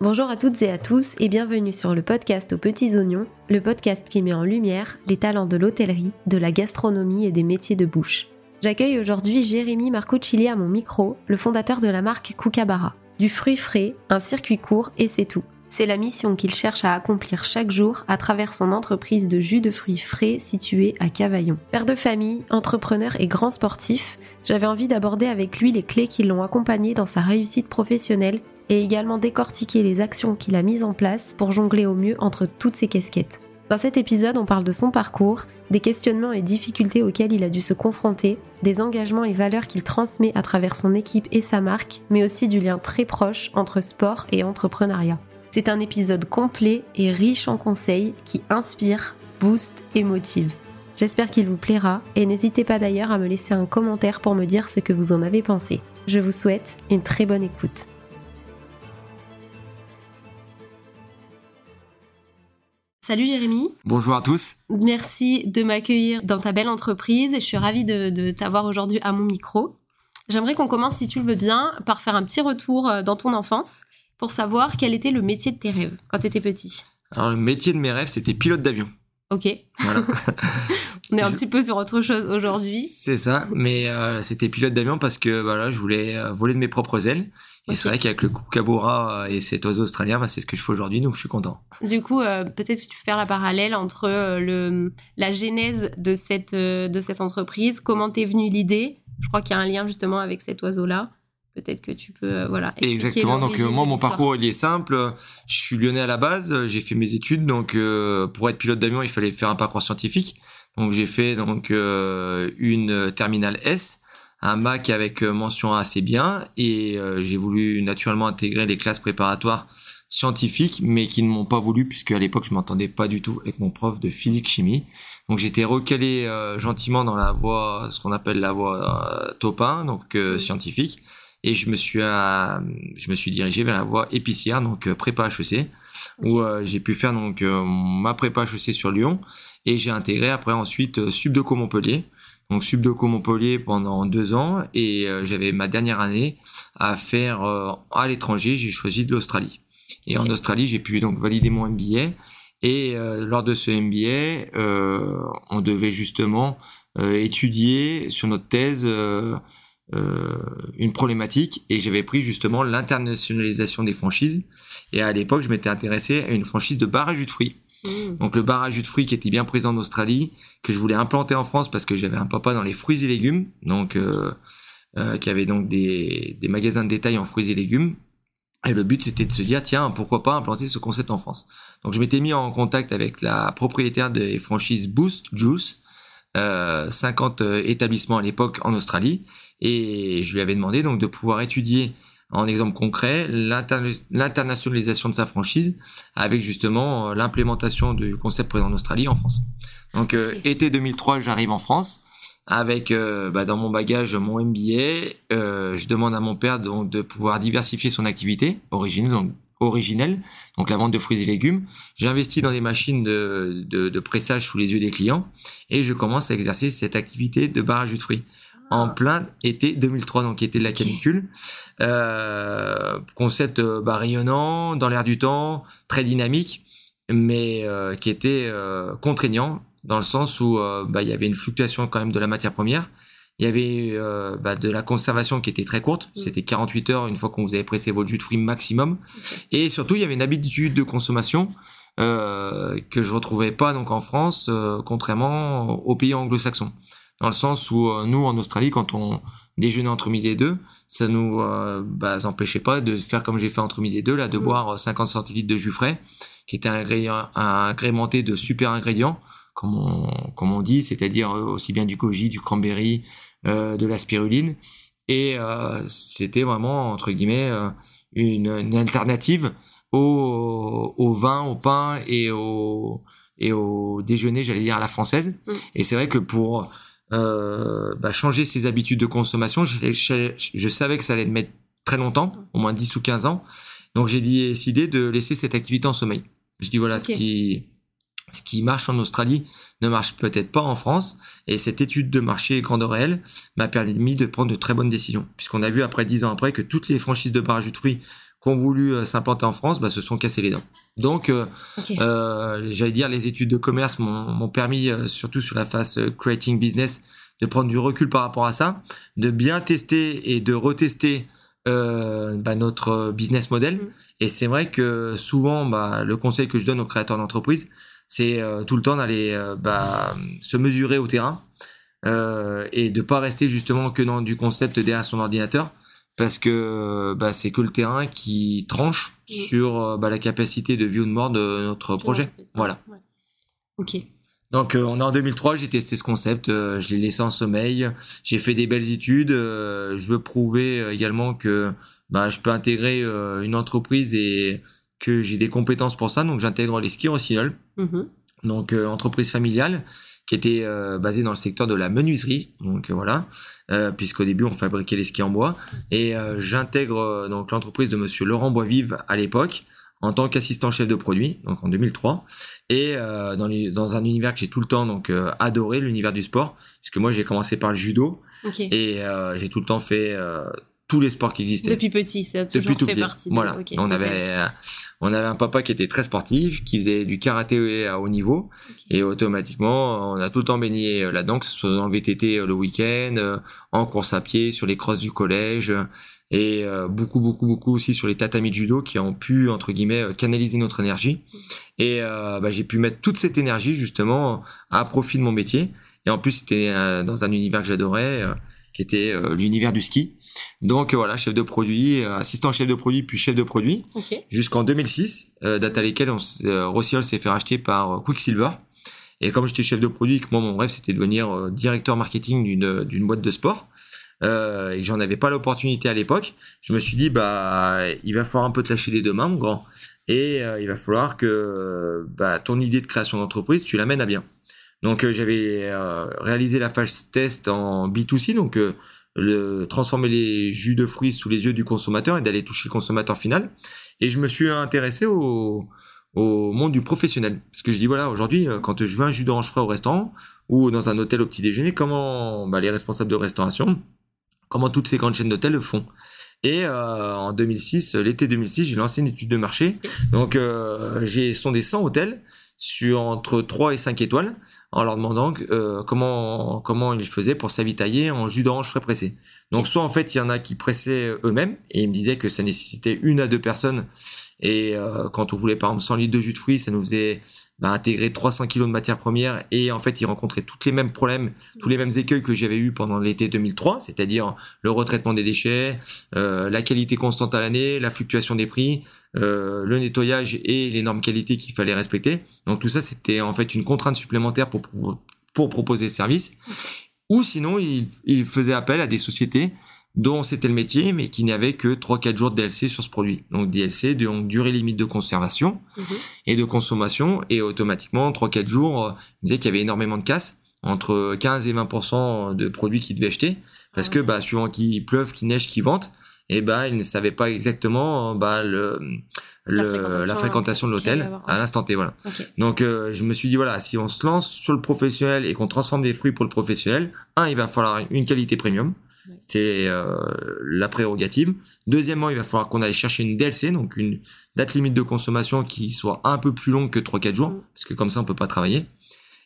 Bonjour à toutes et à tous et bienvenue sur le podcast aux petits oignons, le podcast qui met en lumière les talents de l'hôtellerie, de la gastronomie et des métiers de bouche. J'accueille aujourd'hui Jérémy Marcocilli à mon micro, le fondateur de la marque Kookaburra. Du fruit frais, un circuit court et c'est tout. C'est la mission qu'il cherche à accomplir chaque jour à travers son entreprise de jus de fruits frais située à Cavaillon. Père de famille, entrepreneur et grand sportif, j'avais envie d'aborder avec lui les clés qui l'ont accompagné dans sa réussite professionnelle et également décortiquer les actions qu'il a mises en place pour jongler au mieux entre toutes ces casquettes. Dans cet épisode, on parle de son parcours, des questionnements et difficultés auxquels il a dû se confronter, des engagements et valeurs qu'il transmet à travers son équipe et sa marque, mais aussi du lien très proche entre sport et entrepreneuriat. C'est un épisode complet et riche en conseils qui inspire, booste et motive. J'espère qu'il vous plaira et n'hésitez pas d'ailleurs à me laisser un commentaire pour me dire ce que vous en avez pensé. Je vous souhaite une très bonne écoute. Salut Jérémy. Bonjour à tous. Merci de m'accueillir dans ta belle entreprise et je suis ravie de, de t'avoir aujourd'hui à mon micro. J'aimerais qu'on commence, si tu le veux bien, par faire un petit retour euh, dans ton enfance pour savoir quel était le métier de tes rêves quand tu étais petit. Alors, le métier de mes rêves, c'était pilote d'avion. Ok. Voilà. On est un petit peu sur autre chose aujourd'hui. C'est ça, mais euh, c'était pilote d'avion parce que voilà, je voulais euh, voler de mes propres ailes. Et c'est vrai qu'avec le kookaburra et cet oiseau australien, bah, c'est ce que je fais aujourd'hui, donc je suis content. Du coup, euh, peut-être que tu peux faire la parallèle entre le, la genèse de cette, de cette entreprise, comment t'es venue l'idée. Je crois qu'il y a un lien justement avec cet oiseau-là peut-être que tu peux euh, voilà exactement donc euh, moi mon parcours il est simple je suis lyonnais à la base j'ai fait mes études donc euh, pour être pilote d'avion il fallait faire un parcours scientifique donc j'ai fait donc une terminale S un bac avec mention assez bien. Et j'ai voulu naturellement intégrer les classes préparatoires scientifiques mais qui ne m'ont pas voulu puisque à l'époque je m'entendais pas du tout avec mon prof de physique chimie. Donc j'étais recalé gentiment dans la voie ce qu'on appelle la voie top 1 donc scientifique. Et je me suis euh, je me suis dirigé vers la voie épicière donc euh, prépa HEC où euh, j'ai pu faire donc ma prépa HEC sur Lyon et j'ai intégré après ensuite Subdeco Montpellier donc Subdeco Montpellier pendant deux ans. Et j'avais ma dernière année à faire à l'étranger. J'ai choisi de l'Australie. Et en Australie j'ai pu donc valider mon MBA et lors de ce MBA on devait justement étudier sur notre thèse euh, une problématique. Et j'avais pris justement l'internationalisation des franchises. Et à l'époque, je m'étais intéressé à une franchise de bar à jus de fruits. Mmh. Donc le bar à jus de fruits qui était bien présent en Australie, que je voulais implanter en France parce que j'avais un papa dans les fruits et légumes, donc euh, euh, qui avait donc des, des magasins de détail en fruits et légumes. Et le but c'était de se dire tiens pourquoi pas implanter ce concept en France. Donc je m'étais mis en contact avec la propriétaire des franchises Boost Juice, euh, 50 établissements à l'époque en Australie et je lui avais demandé donc de pouvoir étudier en exemple concret l'internationalisation de sa franchise avec justement euh, l'implémentation du concept présent en Australie en France. Donc euh, été 2003, j'arrive en France avec euh, bah, dans mon bagage mon MBA. je demande à mon père donc de pouvoir diversifier son activité originelle, donc originelle, donc la vente de fruits et légumes. J'investis dans des machines de, de, de pressage sous les yeux des clients et je commence à exercer cette activité de barrage de fruits en plein été 2003, donc qui était de la canicule. Euh, concept euh, bah, rayonnant, dans l'air du temps, très dynamique, mais euh, qui était euh, contraignant dans le sens où euh, bah, il y avait une fluctuation quand même de la matière première. Il y avait bah, de la conservation qui était très courte, mm. c'était 48 heures une fois qu'on vous avait pressé votre jus de fruits maximum. Et surtout, il y avait une habitude de consommation euh, que je retrouvais pas donc en France, contrairement aux pays anglo-saxons dans le sens où euh, nous en Australie quand on déjeunait entre midi et deux ça nous euh, bah, empêchait pas de faire comme j'ai fait entre midi et deux là de mm. boire 50 centilitres de jus frais qui était un agrémenté de super ingrédients comme on, comme on dit c'est-à-dire euh, aussi bien du goji du cranberry euh, de la spiruline et euh, c'était vraiment entre guillemets une, une, alternative au, au vin au pain et au et au déjeuner j'allais dire à la française mm. et c'est vrai que pour euh, bah, changer ses habitudes de consommation. Je, je, savais que ça allait me mettre très longtemps, au moins 10 ou 15 ans. Donc j'ai décidé de laisser cette activité en sommeil. Je dis voilà, ce qui ce qui marche en Australie ne marche peut-être pas en France. Et cette étude de marché grande réelle m'a permis de prendre de très bonnes décisions. Puisqu'on a vu après 10 ans après que toutes les franchises de barrage de fruits qui ont voulu s'implanter en France bah, se sont cassés les dents. Donc, j'allais dire, les études de commerce m'ont permis, surtout sur la phase creating business, de prendre du recul par rapport à ça, de bien tester et de retester bah, notre business model. Mm. Et c'est vrai que souvent, bah, le conseil que je donne aux créateurs d'entreprise, c'est euh, tout le temps d'aller euh, bah, se mesurer au terrain euh, et de pas rester justement que dans du concept derrière son ordinateur parce que bah, c'est que le terrain qui tranche mm. sur bah, la capacité de vie ou de mort de notre projet. Voilà. Ok. Donc on est en 2003, j'ai testé ce concept, je l'ai laissé en sommeil, j'ai fait des belles études, je veux prouver également que bah, je peux intégrer une entreprise et que j'ai des compétences pour ça, donc j'intègre les skis Rossignol, mm-hmm. donc euh, entreprise familiale qui était euh, basée dans le secteur de la menuiserie, donc euh, voilà, puisqu'au début on fabriquait les skis en bois, et j'intègre donc l'entreprise de Monsieur Laurent Boisvive à l'époque en tant qu'assistant chef de produit, donc en 2003, et dans, dans, un univers que j'ai tout le temps donc adoré, l'univers du sport, puisque moi j'ai commencé par le judo, et j'ai tout le temps fait tous les sports qui existaient. Depuis petit, ça a toujours Depuis fait partie. Voilà. on avait, on avait un papa qui était très sportif, qui faisait du karaté à haut niveau, et automatiquement, on a tout le temps baigné euh, là-dedans, que ce soit dans le VTT euh, le week-end, euh, en course à pied, sur les crosses du collège, et beaucoup, beaucoup, beaucoup aussi sur les tatamis de judo qui ont pu entre guillemets canaliser notre énergie. Et bah, j'ai pu mettre toute cette énergie justement à profit de mon métier. Et en plus, c'était dans un univers que j'adorais, qui était l'univers du ski. Donc voilà, chef de produit, euh, assistant chef de produit, puis chef de produit, jusqu'en 2006, euh, date à laquelle on, euh, Rossiol s'est fait racheter par Quicksilver. Et comme j'étais chef de produit, que moi mon rêve c'était de devenir directeur marketing d'une d'une boîte de sport, euh, et j'en avais pas l'opportunité à l'époque, je me suis dit bah il va falloir un peu te lâcher les deux mains, mon grand, et il va falloir que bah, ton idée de création d'entreprise tu l'amènes à bien. Donc j'avais réalisé la phase test en B2C, donc le, transformer les jus de fruits sous les yeux du consommateur et d'aller toucher le consommateur final. Et je me suis intéressé au, au monde du professionnel. Parce que je dis, voilà, aujourd'hui, euh, quand je veux un jus d'orange frais au restaurant ou dans un hôtel au petit déjeuner, comment bah, les responsables de restauration, comment toutes ces grandes chaînes d'hôtels le font? Et euh, en 2006, l'été 2006, j'ai lancé une étude de marché. Donc, euh, j'ai sondé 100 hôtels sur entre 3 et 5 étoiles en leur demandant euh, comment comment ils faisaient pour s'avitailler en jus d'orange frais pressé. Donc soit en fait il y en a qui pressaient eux-mêmes et ils me disaient que ça nécessitait une à deux personnes et euh, quand on voulait par exemple 100 litres de jus de fruits ça nous faisait bah, intégrer 300 kilos de matières premières et en fait ils rencontraient tous les mêmes problèmes, tous les mêmes écueils que j'avais eu pendant l'été 2003, c'est-à-dire le retraitement des déchets, euh, la qualité constante à l'année, la fluctuation des prix, euh, le nettoyage et les normes qualité qu'il fallait respecter. Donc tout ça, c'était en fait une contrainte supplémentaire pour, pour, proposer ce service. Ou sinon, il, il faisait appel à des sociétés dont c'était le métier, mais qui n'avait que 3-4 jours de DLC sur ce produit. Donc DLC, donc durée limite de conservation mhm. et de consommation, et automatiquement, 3-4 jours, euh, il disait qu'il y avait énormément de casse, entre 15 et 20% de produits qu'il devait acheter, parce ah que bah, suivant qu'il pleuve, qu'il neige, qu'il vente, et bah il ne savait pas exactement bah le, la, fréquentation, de l'hôtel à l'instant T voilà. Donc euh, je me suis dit voilà, si on se lance sur le professionnel et qu'on transforme des fruits pour le professionnel, un il va falloir une qualité premium. C'est euh, la prérogative. Deuxièmement, il va falloir qu'on aille chercher une DLC, donc une date limite de consommation qui soit un peu plus longue que 3-4 jours, mm. parce que comme ça on peut pas travailler.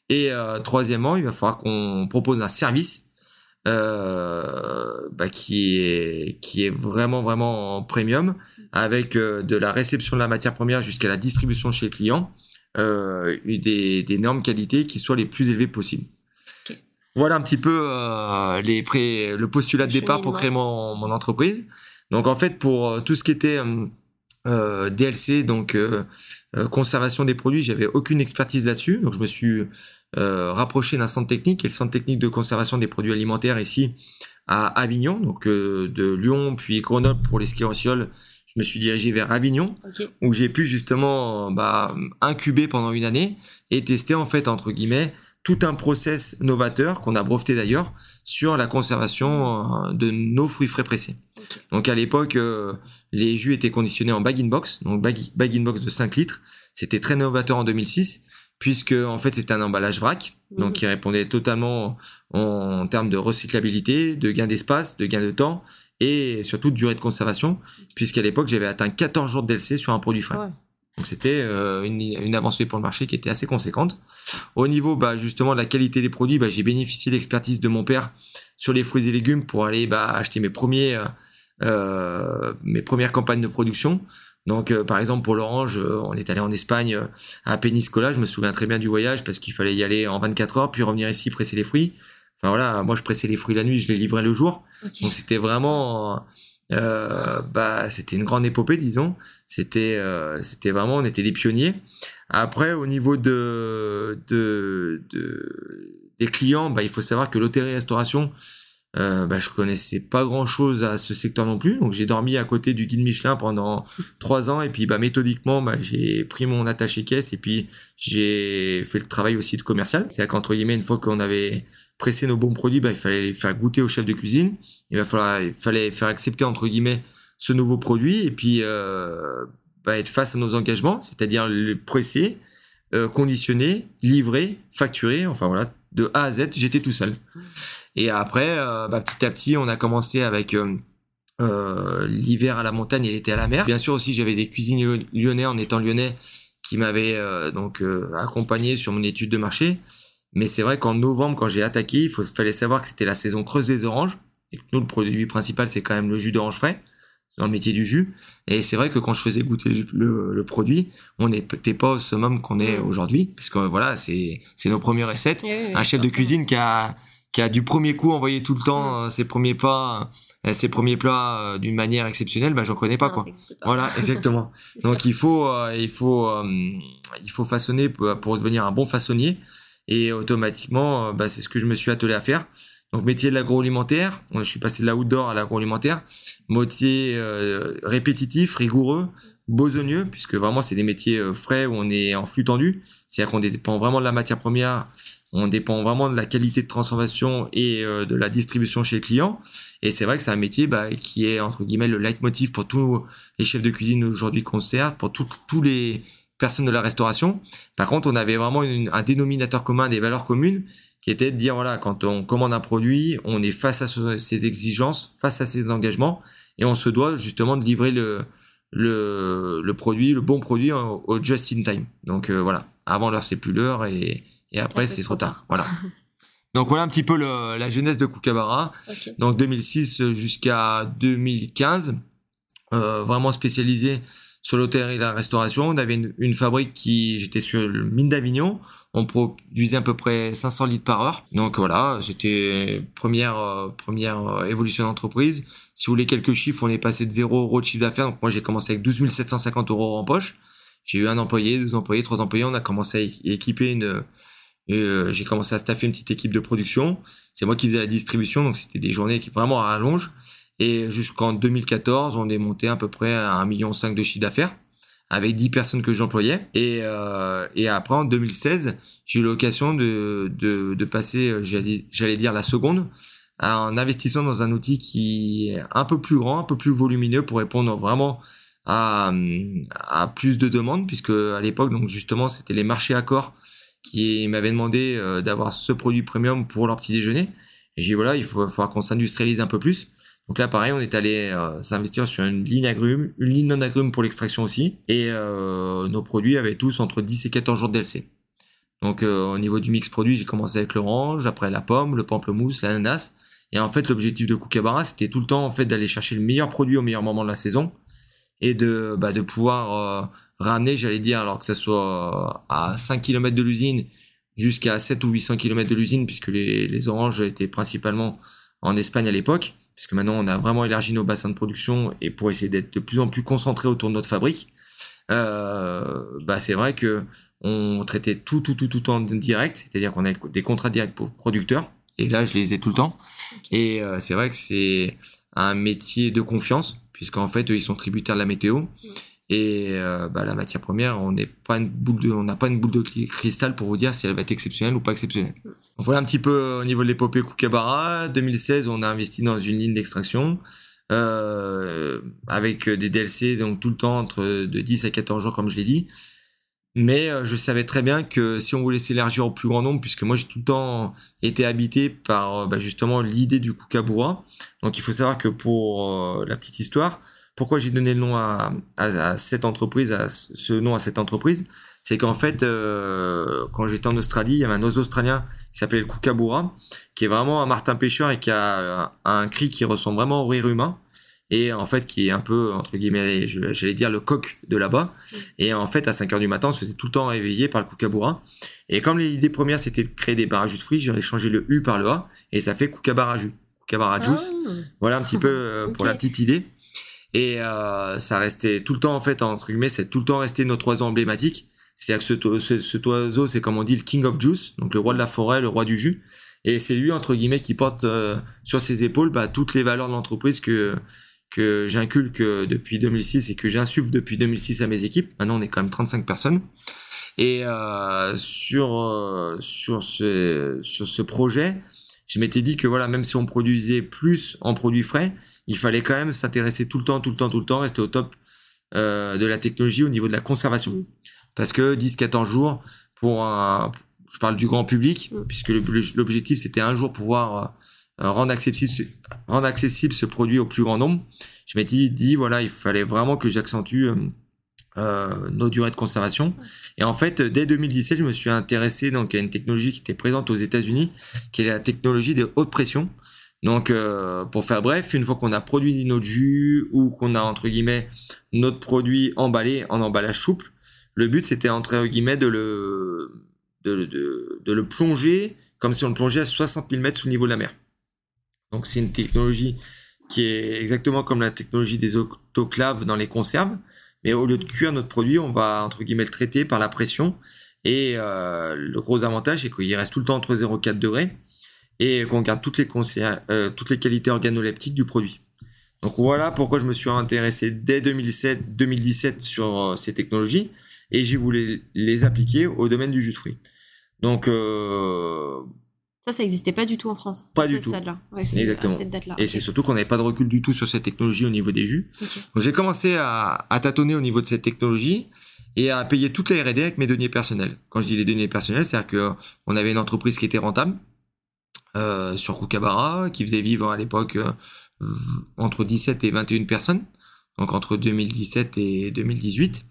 Et euh, troisièmement, il va falloir qu'on propose un service euh, bah, qui est qui est vraiment vraiment premium avec euh, de la réception de la matière première jusqu'à la distribution chez le client euh, des, des normes qualité qui soient les plus élevées possibles. Voilà un petit peu les pré le postulat de départ pour créer mon, mon entreprise. Donc en fait pour tout ce qui était euh, DLC donc conservation des produits, j'avais aucune expertise là-dessus. Donc je me suis euh, rapproché d'un centre technique, et le centre technique de conservation des produits alimentaires ici à Avignon, donc euh, de Lyon puis Grenoble pour les ski en Je me suis dirigé vers Avignon, où j'ai pu justement bah, incuber pendant une année et tester en fait entre guillemets tout un process novateur qu'on a breveté d'ailleurs sur la conservation euh, de nos fruits frais pressés. Donc à l'époque, les jus étaient conditionnés en bag-in-box, donc bag-in-box de 5 litres. C'était très novateur en 2006 puisque en fait c'est un emballage vrac, donc mhm. qui répondait totalement en, termes de recyclabilité, de gain d'espace, de gain de temps et surtout de durée de conservation, puisqu'à l'époque j'avais atteint 14 jours de DLC sur un produit frais. Donc c'était euh, une, avancée pour le marché qui était assez conséquente. Au niveau bah, justement de la qualité des produits, bah, j'ai bénéficié de l'expertise de mon père sur les fruits et légumes pour aller bah, acheter mes premiers euh, euh mes premières campagnes de production. Donc euh, par exemple pour l'orange, on est allé en Espagne à Peniscola, je me souviens très bien du voyage parce qu'il fallait y aller en 24 heures puis revenir ici presser les fruits. Enfin voilà, moi je pressais les fruits la nuit, je les livrais le jour. Donc c'était vraiment euh, bah c'était une grande épopée disons c'était euh, c'était vraiment on était des pionniers après au niveau de, de, de des clients bah il faut savoir que l'hôtellerie restauration euh, bah, je connaissais pas grand chose à ce secteur non plus donc j'ai dormi à côté du guide Michelin pendant trois ans et puis bah méthodiquement bah, j'ai pris mon attaché caisse et puis j'ai fait le travail aussi de commercial c'est à dire qu'entre guillemets une fois qu'on avait presser nos bons produits, bah, il fallait les faire goûter au chef de cuisine. Il, va falloir, il fallait faire accepter, entre guillemets, ce nouveau produit et puis euh, bah, être face à nos engagements, c'est-à-dire le presser, euh, conditionner, livrer, facturer. Enfin voilà, de A à Z, j'étais tout seul. Et après, euh, bah, petit à petit, on a commencé avec l'hiver à la montagne et l'été à la mer. Bien sûr aussi, j'avais des cuisiniers lyonnais en étant lyonnais qui m'avaient donc accompagné sur mon étude de marché. Mais c'est vrai qu'en novembre, quand j'ai attaqué, il fallait savoir que c'était la saison creuse des oranges. Et que nous, le produit principal, c'est quand même le jus d'orange frais, dans le métier du jus. Et c'est vrai que quand je faisais goûter le, produit, on n'était pas au summum qu'on est aujourd'hui. Parce que voilà, c'est, c'est nos premières recettes. un chef de cuisine qui a, qui a du premier coup envoyé tout le temps mmh. euh, ses premiers pas, euh, ses premiers plats euh, d'une manière exceptionnelle, bah j'en connais pas quoi. Voilà, exactement. Donc il faut, il faut, il faut façonner pour devenir un bon façonnier. Et automatiquement, bah, c'est ce que je me suis attelé à faire. Donc métier de l'agroalimentaire, je suis passé de l'outdoor à l'agroalimentaire, métier euh, répétitif, rigoureux, besogneux, puisque vraiment c'est des métiers euh, frais où on est en flux tendu, c'est-à-dire qu'on dépend vraiment de la matière première, on dépend vraiment de la qualité de transformation et de la distribution chez le client. Et c'est vrai que c'est un métier bah, qui est entre guillemets le leitmotiv pour tous les chefs de cuisine aujourd'hui qu'on sert, pour tous les personne de la restauration. Par contre, on avait vraiment un dénominateur commun, des valeurs communes, qui était de dire, voilà, quand on commande un produit, on est face à ses exigences, face à ses engagements, et on se doit justement de livrer le, le, produit, le bon produit au, just in time. Donc euh, voilà, avant l'heure, c'est plus l'heure, et, après, c'est trop tard. Voilà. Donc voilà un petit peu la jeunesse de Kookaburra. Donc 2006 jusqu'à 2015, euh, vraiment spécialisé sur l'hôtel et la restauration. On avait une, fabrique qui, j'étais sur le mine d'Avignon. On produisait à peu près 500 litres par heure. Donc voilà, c'était première euh, première euh, évolution d'entreprise. Si vous voulez quelques chiffres, on est passé de 0 euros de chiffre d'affaires. Donc moi j'ai commencé avec 12 750 euros en poche. J'ai eu un employé, deux employés, trois employés. On a commencé à équiper une euh, j'ai commencé à staffer une petite équipe de production. C'est moi qui faisais la distribution, donc c'était des journées qui vraiment à rallonge. Et jusqu'en 2014, on est monté à peu près à 1,5 million de chiffre d'affaires avec 10 personnes que j'employais. Et, euh, et après, en 2016, j'ai eu l'occasion de, de, de passer, euh, j'allais dire, la seconde, en investissant dans un outil qui est un peu plus grand, un peu plus volumineux pour répondre vraiment à, à plus de demandes, puisque à l'époque, donc justement, c'était les marchés accords qui m'avaient demandé euh, d'avoir ce produit premium pour leur petit déjeuner. Et j'ai dit, voilà, il faut, faudra qu'on s'industrialise un peu plus. Donc là, pareil, on est allé euh, s'investir sur une ligne agrume, une ligne non agrume pour l'extraction aussi. Et euh, nos produits avaient tous entre 10 et 14 jours de DLC. Donc euh, au niveau du mix produit, j'ai commencé avec l'orange, après la pomme, le pamplemousse, l'ananas. Et en fait, l'objectif de Kookaburra, c'était tout le temps en fait d'aller chercher le meilleur produit au meilleur moment de la saison et de bah, de pouvoir ramener, j'allais dire, alors que ça soit à 5 km de l'usine jusqu'à 7 ou 800 km de l'usine, puisque les, les oranges étaient principalement en Espagne à l'époque puisque maintenant on a vraiment élargi nos bassins de production et pour essayer d'être de plus en plus concentré autour de notre fabrique, euh, bah c'est vrai que on traitait tout tout tout tout en direct, c'est-à-dire qu'on a des contrats directs pour producteurs et là je les ai tout le temps. Et euh, c'est vrai que c'est un métier de confiance puisqu'en fait eux, ils sont tributaires de la météo. Et euh, bah, la matière première, on n'a pas une boule de cristal pour vous dire si elle va être exceptionnelle ou pas exceptionnelle. Voilà un petit peu au niveau de l'épopée Kookaburra. 2016, on a investi dans une ligne d'extraction euh, avec des DLC donc tout le temps entre de 10 à 14 jours comme je l'ai dit. Mais euh, je savais très bien que si on voulait s'élargir au plus grand nombre, puisque moi j'ai tout le temps été habité par euh, bah, justement l'idée du Kukabura. Donc il faut savoir que pour la petite histoire, pourquoi j'ai donné le nom à, à, cette entreprise, à ce nom à cette entreprise, c'est qu'en fait, euh, quand j'étais en Australie, il y avait un oiseau australien qui s'appelait le kookaburra, qui est vraiment un martin pêcheur et qui a un, cri qui ressemble vraiment au rire humain et en fait qui est un peu entre guillemets j'allais dire le coq de là-bas. Et en fait à 5 heures du matin on se faisait tout le temps réveiller par le kookaburra. Et comme l'idée première c'était de créer des barrages de fruits j'en ai changé le U par le A et ça fait kookabaraju kookabarajus ah. voilà un petit peu euh, pour la petite idée et euh, ça restait tout le temps en fait entre guillemets c'est tout le temps resté notre oiseau emblématique c'est-à-dire que ce, ce, oiseau, c'est comme on dit le king of juice, donc le roi de la forêt, le roi du jus. Et c'est lui, entre guillemets, qui porte euh, sur ses épaules bah, toutes les valeurs de l'entreprise que, que j'inculque depuis 2006 et que j'insuffle depuis 2006 à mes équipes. Maintenant, on est quand même 35 personnes. Et euh, sur, euh, sur, ce, sur ce projet, je m'étais dit que voilà, même si on produisait plus en produits frais, il fallait quand même s'intéresser tout le temps, tout le temps, tout le temps, rester au top euh, de la technologie au niveau de la conservation parce que 10-14 jours pour un, je parle du grand public, mm. puisque l'objectif c'était un jour pouvoir euh, rendre accessible, rendre accessible ce produit au plus grand nombre. Je m'étais dit, voilà, il fallait vraiment que j'accentue euh, euh, nos durées de conservation. Et en fait, dès 2017, je me suis intéressé donc à une technologie qui était présente aux États-Unis, qui est la technologie de haute pression. Donc, pour faire bref, une fois qu'on a produit notre jus ou qu'on a entre guillemets notre produit emballé en emballage souple, le but, c'était, entre guillemets, de le, de, de, le plonger comme si on le plongeait à 60 000 mètres sous le niveau de la mer. Donc, c'est une technologie qui est exactement comme la technologie des autoclaves dans les conserves. Mais au lieu de cuire notre produit, on va, entre guillemets, le traiter par la pression. Et euh, le gros avantage, c'est qu'il reste tout le temps entre 0 et 4 degrés et qu'on garde toutes les, euh, toutes les qualités organoleptiques du produit. Donc voilà pourquoi je me suis intéressé dès 2017, 2017 sur euh, ces technologies et j'ai voulu les appliquer au domaine du jus de fruits. Donc euh, ça, ça n'existait pas du tout en France. Pas du tout. Là. Exactement. Et c'est surtout qu'on n'avait pas de recul du tout sur cette technologie au niveau des jus. Donc j'ai commencé à, tâtonner au niveau de cette technologie et à payer toutes les R&D avec mes deniers personnels. Quand je dis les deniers personnels, c'est-à-dire que on avait une entreprise qui était rentable euh, sur Kookaburra, qui faisait vivre à l'époque euh, entre 17 et 21 personnes, donc entre 2017 et 2018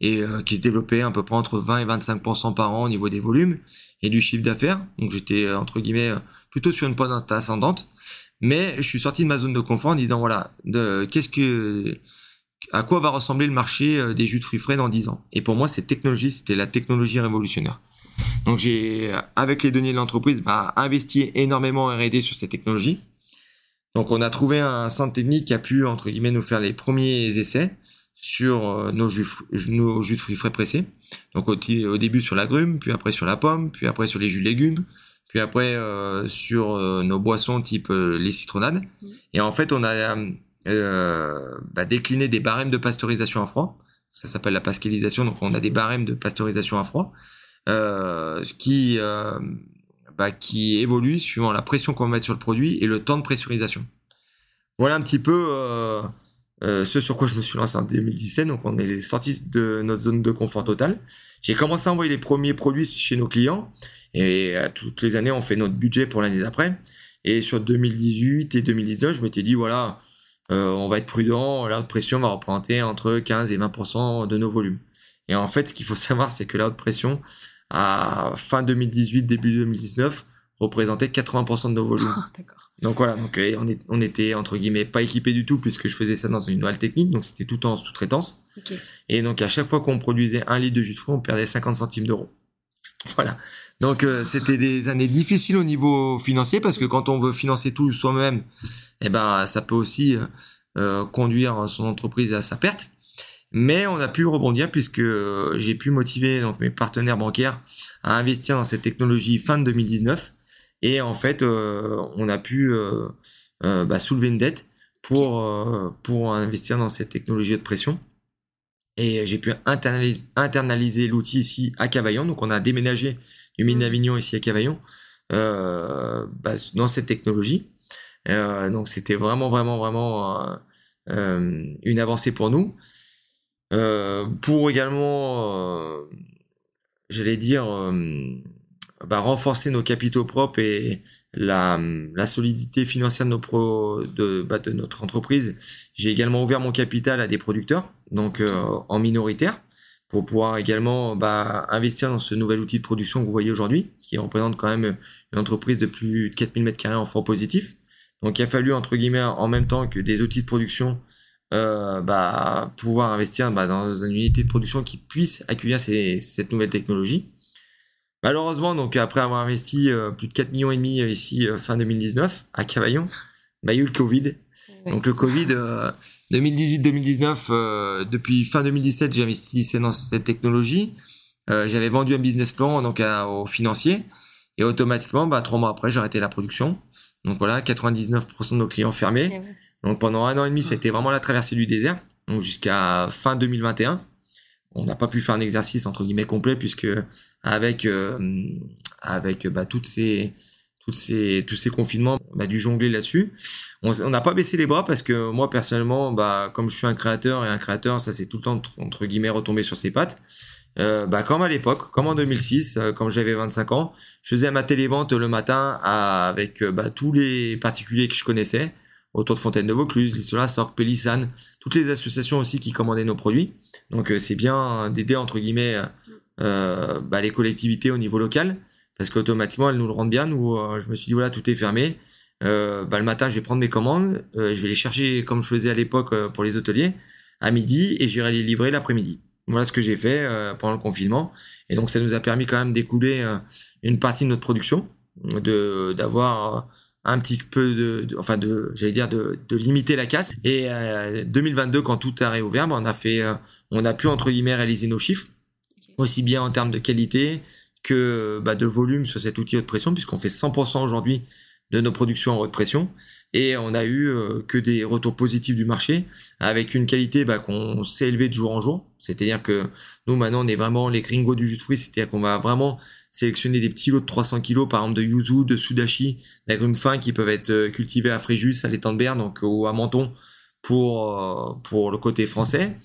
et euh, qui se développait à peu près entre 20 et 25% par an au niveau des volumes et du chiffre d'affaires. Donc j'étais euh, entre guillemets euh, plutôt sur une pente ascendante, mais je suis sorti de ma zone de confort en disant voilà, de qu'est-ce que à quoi va ressembler le marché des jus de fruits frais dans 10 ans? Et pour moi, cette technologie, c'était la technologie révolutionnaire. Donc j'ai, avec les données de l'entreprise, bah, investi énormément en R&D sur cette technologie. Donc on a trouvé un centre technique qui a pu, entre guillemets, nous faire les premiers essais sur euh, nos jus, nos jus de fruits frais pressés. Donc au, au, début sur l'agrume, puis après sur la pomme, puis après sur les jus de légumes, puis après euh, sur euh, nos boissons type les citronnades. Mmh. Et en fait, on a bah, décliné des barèmes de pasteurisation à froid. Ça s'appelle la pascalisation. Donc on a des barèmes de pasteurisation à froid qui bah, qui évoluent suivant la pression qu'on va mettre sur le produit et le temps de pressurisation. Voilà un petit peu euh, ce sur quoi je me suis lancé en 2017. Donc, on est sorti de notre zone de confort total. J'ai commencé à envoyer les premiers produits chez nos clients. Et toutes les années, on fait notre budget pour l'année d'après. Et sur 2018 et 2019, je m'étais dit, voilà, euh, on va être prudent. La haute pression va représenter entre 15 et 20% de nos volumes. Et en fait, ce qu'il faut savoir, c'est que la haute pression, à fin 2018, début 2019, représentait 80% de nos volumes. D'accord. Donc voilà, donc on, est, on était entre guillemets pas équipé du tout puisque je faisais ça dans une nouvelle technique, donc c'était tout en sous-traitance. Et donc à chaque fois qu'on produisait un litre de jus de fruits, on perdait 50 centimes d'euros. Voilà. Donc euh, c'était des années difficiles au niveau financier parce que quand on veut financer tout soi-même, eh ben ça peut aussi euh, euh, conduire son entreprise à sa perte. Mais on a pu rebondir puisque j'ai pu motiver donc mes partenaires bancaires à investir dans cette technologie fin de 2019 et en fait, euh, on a pu euh, euh, bah, soulever une dette pour, pour investir dans cette technologie de pression. Et j'ai pu internaliser, l'outil ici à Cavaillon. Donc on a déménagé du mine d'Avignon ici à Cavaillon bah, dans cette technologie. donc c'était vraiment, vraiment, vraiment une avancée pour nous. pour également j'allais dire, bah, renforcer nos capitaux propres et la, la solidité financière de, nos pro, de, bah, de notre entreprise. J'ai également ouvert mon capital à des producteurs, donc en minoritaire pour pouvoir également bah, investir dans ce nouvel outil de production que vous voyez aujourd'hui, qui représente quand même une entreprise de plus de 4000 m2 en fonds positif. Donc il a fallu, entre guillemets, en même temps que des outils de production, euh, bah, pouvoir investir bah, dans une unité de production qui puisse accueillir ces, cette nouvelle technologie. Malheureusement, donc après avoir investi euh, plus de 4 millions et demi ici euh, fin 2019 à Cavaillon, bah, il y a eu le Covid donc le Covid, 2018-2019, euh, euh, depuis fin 2017, j'ai investi dans cette technologie. Euh, j'avais vendu un business plan donc aux financiers et automatiquement, bah, trois mois après, j'ai arrêté la production. Donc voilà, 99% de nos clients fermés. Donc pendant un an et demi, c'était vraiment la traversée du désert. Donc jusqu'à fin 2021, on n'a pas pu faire un exercice entre guillemets complet puisque avec avec bah, toutes ces ces, tous ces confinements, on a dû jongler là-dessus. On n'a pas baissé les bras parce que moi, personnellement, bah, comme je suis un créateur et un créateur, ça c'est tout le temps, entre guillemets, retombé sur ses pattes. Euh, bah, comme à l'époque, comme en 2006, euh, quand j'avais 25 ans, je faisais ma télévente le matin avec euh, bah, tous les particuliers que je connaissais, autour de Fontaine de Vaucluse, l'Isola, Sorc, Pélissane, toutes les associations aussi qui commandaient nos produits. Donc c'est bien d'aider entre guillemets bah, les collectivités au niveau local parce qu'automatiquement elles nous le rendent bien. Nous, euh, je me suis dit voilà, tout est fermé. Euh, bah, le matin, je vais prendre mes commandes, euh, je vais les chercher comme je faisais à l'époque pour les hoteliers à midi et j'irai les livrer l'après-midi. Voilà ce que j'ai fait pendant le confinement. Et donc ça nous a permis quand même d'écouler une partie de notre production, de d'avoir un petit peu de, enfin de, j'allais dire de, de, limiter la casse. Et 2022, quand tout a réouvert, bah, on a fait, on a pu entre guillemets réaliser nos chiffres, aussi bien en termes de qualité que bah, de volume sur cet outil haute pression, puisqu'on fait 100% aujourd'hui de nos productions en haute pression. Et on a eu euh, que des retours positifs du marché, avec une qualité bah, qu'on s'est élevé de jour en jour. C'est-à-dire que nous, maintenant, on est vraiment les gringos du jus de fruits, c'est-à-dire qu'on va vraiment sélectionner des petits lots de 300 kg, par exemple de yuzu, de sudashi, d'agrumes qui peuvent être euh, cultivés à Fréjus, à l'étang de Berne, donc ou à Menton pour euh, pour le côté français,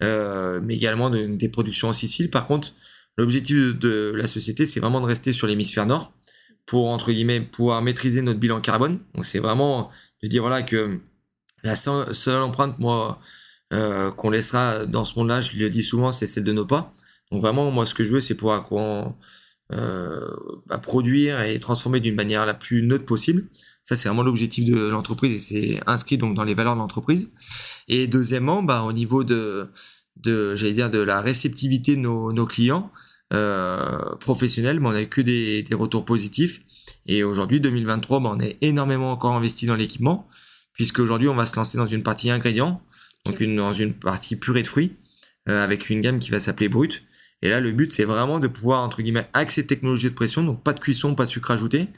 mais également des productions en Sicile. Par contre, L'objectif de la société, c'est vraiment de rester sur l'hémisphère nord pour, entre guillemets, pouvoir maîtriser notre bilan carbone. Donc, c'est vraiment de dire, voilà, que la seule, empreinte, moi, euh, qu'on laissera dans ce monde-là, je le dis souvent, c'est celle de nos pas. Donc, vraiment, moi, ce que je veux, c'est pouvoir euh, bah, produire et transformer d'une manière la plus neutre possible. Ça, c'est vraiment l'objectif de l'entreprise et c'est inscrit donc dans les valeurs de l'entreprise. Et deuxièmement, bah, au niveau de, de j'allais dire, de la réceptivité de nos, nos clients, euh, professionnels, mais on n'a que des, des, retours positifs. Et aujourd'hui, 2023, ben, on est énormément encore investi dans l'équipement, puisque aujourd'hui, on va se lancer dans une partie ingrédients, donc une, dans une partie purée de fruits, euh, avec une gamme qui va s'appeler Brut. Et là, le but, c'est vraiment de pouvoir, entre guillemets, accès technologie de pression, donc pas de cuisson, pas de sucre ajouté,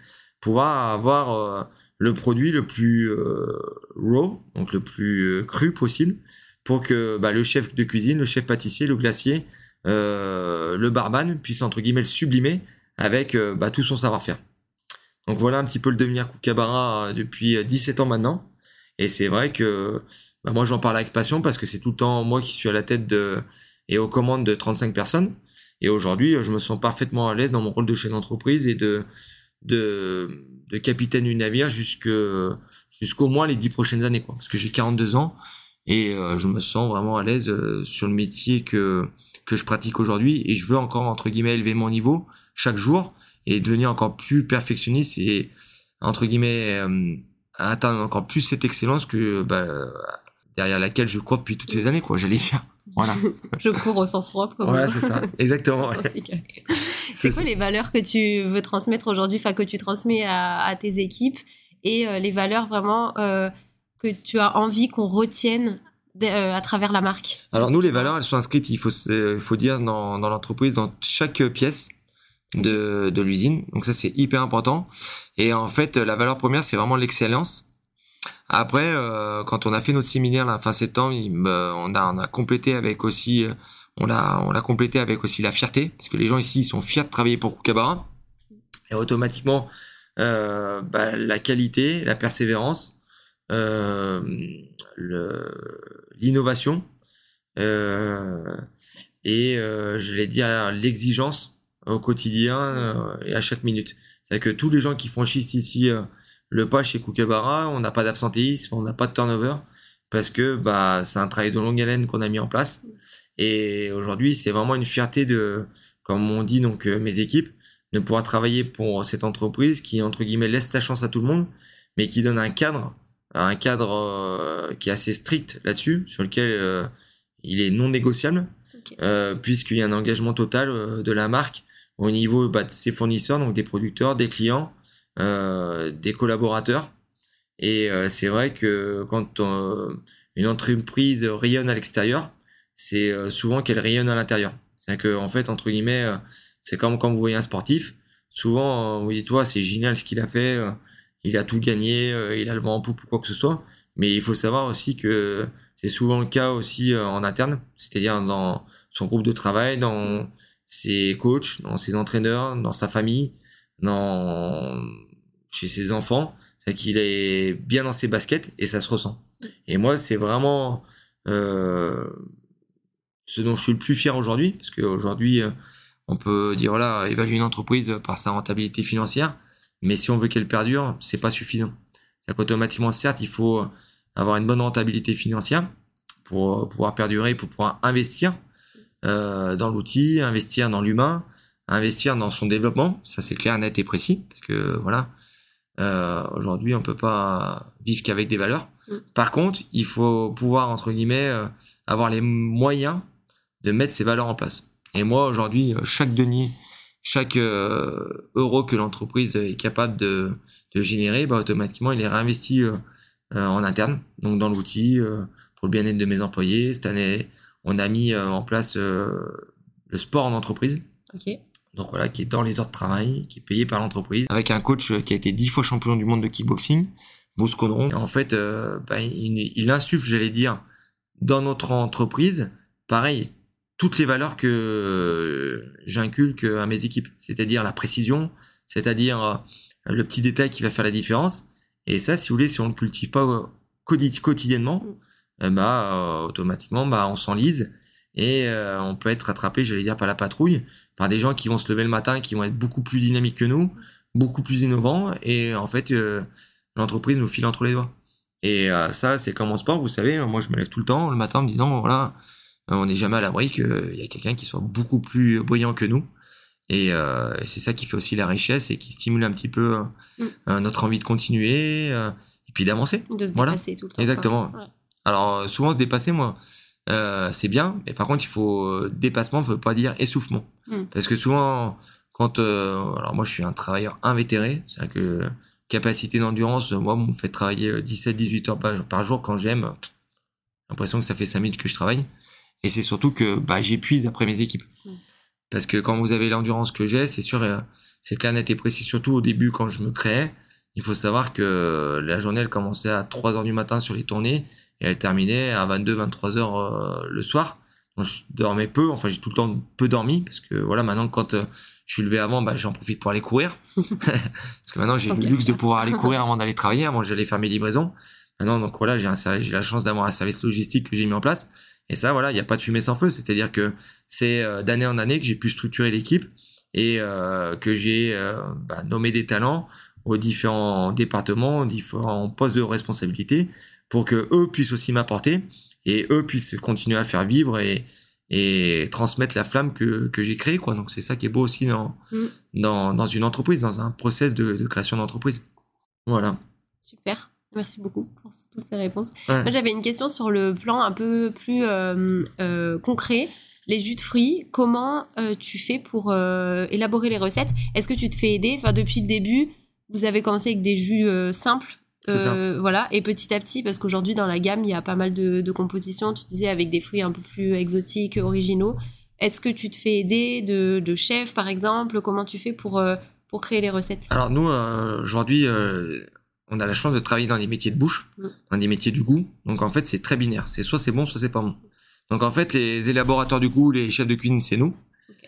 pouvoir avoir euh, le produit le plus euh, raw, donc le plus cru possible, pour que bah, le chef de cuisine, le chef pâtissier, le glacier, euh, le barman puisse entre guillemets le sublimer avec euh, bah, tout son savoir-faire. Donc voilà un petit peu le devenir Koukabarra euh, depuis 17 ans maintenant. Et c'est vrai que bah, moi j'en parle avec passion parce que c'est tout le temps moi qui suis à la tête de et aux commandes de 35 personnes. Et aujourd'hui, je me sens parfaitement à l'aise dans mon rôle de chef d'entreprise et de, de, de capitaine du navire jusqu'au moins les 10 prochaines années. Quoi. Parce que j'ai 42 ans et je me sens vraiment à l'aise sur le métier que, que je pratique aujourd'hui et je veux encore entre guillemets élever mon niveau chaque jour et devenir encore plus perfectionniste et entre guillemets euh, atteindre encore plus cette excellence que bah, derrière laquelle je cours depuis toutes ces années quoi j'allais dire voilà. Je cours au sens propre comme voilà c'est ça. exactement c'est quoi les valeurs que tu veux transmettre aujourd'hui enfin que tu transmets à, tes équipes et euh, les valeurs vraiment euh, que tu as envie qu'on retienne euh, à travers la marque? Alors nous, les valeurs, elles sont inscrites, il faut, faut dire, dans, dans l'entreprise, dans chaque pièce de, de l'usine. Donc ça, c'est hyper important. Et en fait, la valeur première, c'est vraiment l'excellence. Après, euh, quand on a fait notre séminaire la fin septembre, on, a, on a complété avec aussi, on l'a, on l'a complété avec aussi la fierté, parce que les gens ici ils sont fiers de travailler pour Koukabarra. Et automatiquement, euh, bah, la qualité, la persévérance, euh, l'innovation euh, et euh, je vais dire l'exigence au quotidien et à chaque minute. C'est que tous les gens qui franchissent ici le pas chez Kookaburra, on n'a pas d'absentéisme, on n'a pas de turnover parce que bah c'est un travail de longue haleine qu'on a mis en place. Et aujourd'hui, c'est vraiment une fierté de, comme on dit donc mes équipes, de pouvoir travailler pour cette entreprise qui entre guillemets laisse sa chance à tout le monde, mais qui donne un cadre, un cadre qui est assez strict là-dessus, sur lequel il est non négociable, euh, puisqu'il y a un engagement total euh, de la marque au niveau bah, de ses fournisseurs, donc des producteurs, des clients, euh, des collaborateurs. Et c'est vrai que quand une entreprise rayonne à l'extérieur, c'est souvent qu'elle rayonne à l'intérieur. C'est que en fait, entre guillemets, c'est comme quand vous voyez un sportif. Souvent, vous dites, toi, c'est génial ce qu'il a fait. il a tout gagné, il a le vent en poupe ou quoi que ce soit. Mais il faut savoir aussi que c'est souvent le cas aussi euh, en interne, c'est-à-dire dans son groupe de travail, dans ses coachs, dans ses entraîneurs, dans sa famille, dans chez ses enfants. C'est qu'il est bien dans ses baskets et ça se ressent. Et moi, c'est vraiment euh, ce dont je suis le plus fier aujourd'hui, parce qu'aujourd'hui, euh, on peut dire voilà, évaluer une entreprise par sa rentabilité financière, mais si on veut qu'elle perdure, c'est pas suffisant. C'est qu'automatiquement, certes, il faut avoir une bonne rentabilité financière pour pouvoir perdurer, pour pouvoir investir euh, dans l'outil, investir dans l'humain, investir dans son développement. Ça c'est clair, net et précis parce que voilà, euh, aujourd'hui on peut pas vivre qu'avec des valeurs. Mm. Par contre, il faut pouvoir entre guillemets euh, avoir les moyens de mettre ces valeurs en place. Et moi aujourd'hui, chaque denier, chaque euro que l'entreprise est capable de, de générer, bah, automatiquement il est réinvesti euh, en interne, donc dans l'outil euh, pour le bien-être de mes employés. Cette année, on a mis euh, en place le sport en entreprise. Donc voilà, qui est dans les heures de travail, qui est payé par l'entreprise, avec un coach qui a été dix fois champion du monde de kickboxing, Bruce. Et en fait, bah, il, il, insuffle, j'allais dire, dans notre entreprise, pareil, toutes les valeurs que j'inculque à mes équipes, c'est-à-dire la précision, c'est-à-dire le petit détail qui va faire la différence, et ça, si vous voulez, si on ne cultive pas euh, quotidiennement, mm. euh, bah, euh, automatiquement, bah, on s'enlise et on peut être attrapé, j'allais dire, par la patrouille, par des gens qui vont se lever le matin, qui vont être beaucoup plus dynamiques que nous, beaucoup plus innovants, et en fait, l'entreprise nous file entre les doigts. Et ça, c'est comme en sport, vous savez, moi je me lève tout le temps le matin en me disant, voilà, on n'est jamais à l'abri qu'il y a quelqu'un qui soit beaucoup plus brillant que nous. Euh, et, c'est ça qui fait aussi la richesse et qui stimule un petit peu mm. euh, notre envie de continuer euh, et puis d'avancer. De se dépasser tout le temps. Exactement. Alors souvent se dépasser, moi, c'est bien, mais par contre il faut dépassement ne veut pas dire essoufflement, mm. parce que souvent quand alors moi je suis un travailleur invétéré, c'est-à-dire que capacité d'endurance, moi on me fait travailler 17-18 heures par, jour quand j'aime, j'ai l'impression que ça fait 5 minutes que je travaille, et c'est surtout que bah, j'épuise après mes équipes. Mm. Parce que quand vous avez l'endurance que j'ai, c'est sûr, euh, c'est clair, net et précis. Surtout au début, quand je me créais, il faut savoir que la journée, elle commençait à 3 heures du matin sur les tournées et elle terminait à 22, 23 heures euh, le soir. Donc, je dormais peu. Enfin, j'ai tout le temps peu dormi parce que voilà, maintenant, quand euh, je suis levé avant, bah, j'en profite pour aller courir. parce que maintenant, j'ai le luxe de pouvoir aller courir avant d'aller travailler. Avant, j'allais faire mes livraisons. Maintenant, donc voilà, j'ai j'ai la chance d'avoir un service logistique que j'ai mis en place. Et ça, voilà, il n'y a pas de fumée sans feu. C'est-à-dire que c'est euh, d'année en année que j'ai pu structurer l'équipe et euh, que j'ai euh, bah, nommé des talents aux différents départements, aux différents postes de responsabilité pour que eux puissent aussi m'apporter et eux puissent continuer à faire vivre et, et transmettre la flamme que, que j'ai créée. Quoi. Donc c'est ça qui est beau aussi dans, mm. dans, dans, une entreprise, dans un process de, de création d'entreprise. Voilà. Super. Merci beaucoup pour toutes ces réponses. Moi, j'avais une question sur le plan un peu plus euh, euh, concret. Les jus de fruits, comment euh, tu fais pour élaborer les recettes? Est-ce que tu te fais aider? Enfin, depuis le début, vous avez commencé avec des jus simples. Voilà, et petit à petit, parce qu'aujourd'hui dans la gamme, il y a pas mal de, de compositions, tu disais, avec des fruits un peu plus exotiques, originaux. Est-ce que tu te fais aider de, de chefs, par exemple? Comment tu fais pour, pour créer les recettes? Alors nous, aujourd'hui, on a la chance de travailler dans des métiers de bouche, mm. dans des métiers du goût. Donc en fait, c'est très binaire. C'est soit c'est bon, soit c'est pas bon. Donc en fait, les élaborateurs du goût, les chefs de cuisine, c'est nous.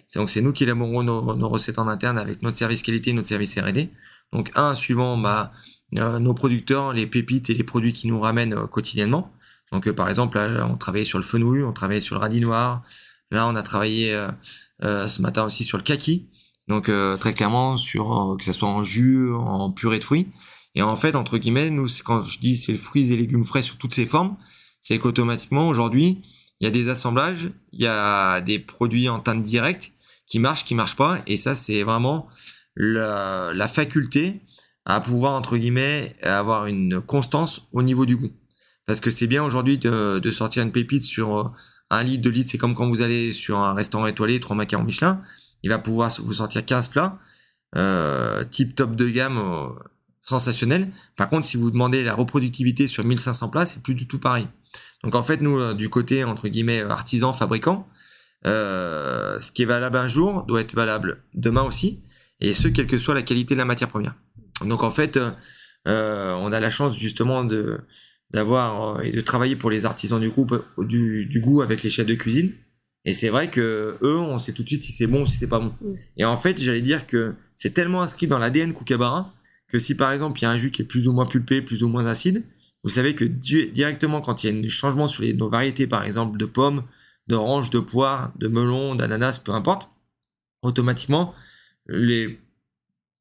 C'est donc c'est nous qui élaborons nos, recettes en interne avec notre service qualité, notre service R&D. Donc un suivant bah, euh, nos producteurs, les pépites et les produits qui nous ramènent euh, quotidiennement. Donc euh, par exemple, on travaillait sur le fenouil, on travaillait sur le radis noir. Là, on a travaillé ce matin aussi sur le kaki. Donc très clairement sur que ce soit en jus, en purée de fruits. Et en fait, entre guillemets, nous, quand je dis c'est le fruits et légumes frais sur toutes ces formes, c'est qu'automatiquement aujourd'hui, il y a des assemblages, il y a des produits en teinte directe qui marchent, qui marchent pas, et ça c'est vraiment la, la, faculté à pouvoir entre guillemets avoir une constance au niveau du goût. Parce que c'est bien aujourd'hui de, de, sortir une pépite sur euh, un litre, deux litres, c'est comme quand vous allez sur un restaurant étoilé, trois macarons Michelin, il va pouvoir vous sortir 15 plats, euh, type top de gamme, euh, sensationnel. Par contre, si vous demandez la reproductivité sur 1500 plats, c'est plus du tout pareil. Donc en fait, nous, euh, du côté, entre guillemets, artisan, fabricant, euh, ce qui est valable un jour doit être valable demain aussi, et ce, quelle que soit la qualité de la matière première. Donc en fait, euh, on a la chance justement de d'avoir et de travailler pour les artisans du groupe du, du goût avec les chefs de cuisine. Et c'est vrai que eux, on sait tout de suite si c'est bon ou si c'est pas bon. Et en fait, j'allais dire que c'est tellement inscrit dans l'ADN Koukabarra que si par exemple il y a un jus qui est plus ou moins pulpé, plus ou moins acide, vous savez que directement quand il y a un changement sur les, nos variétés, par exemple de pommes, d'oranges, de poires, de melons, d'ananas, peu importe, automatiquement les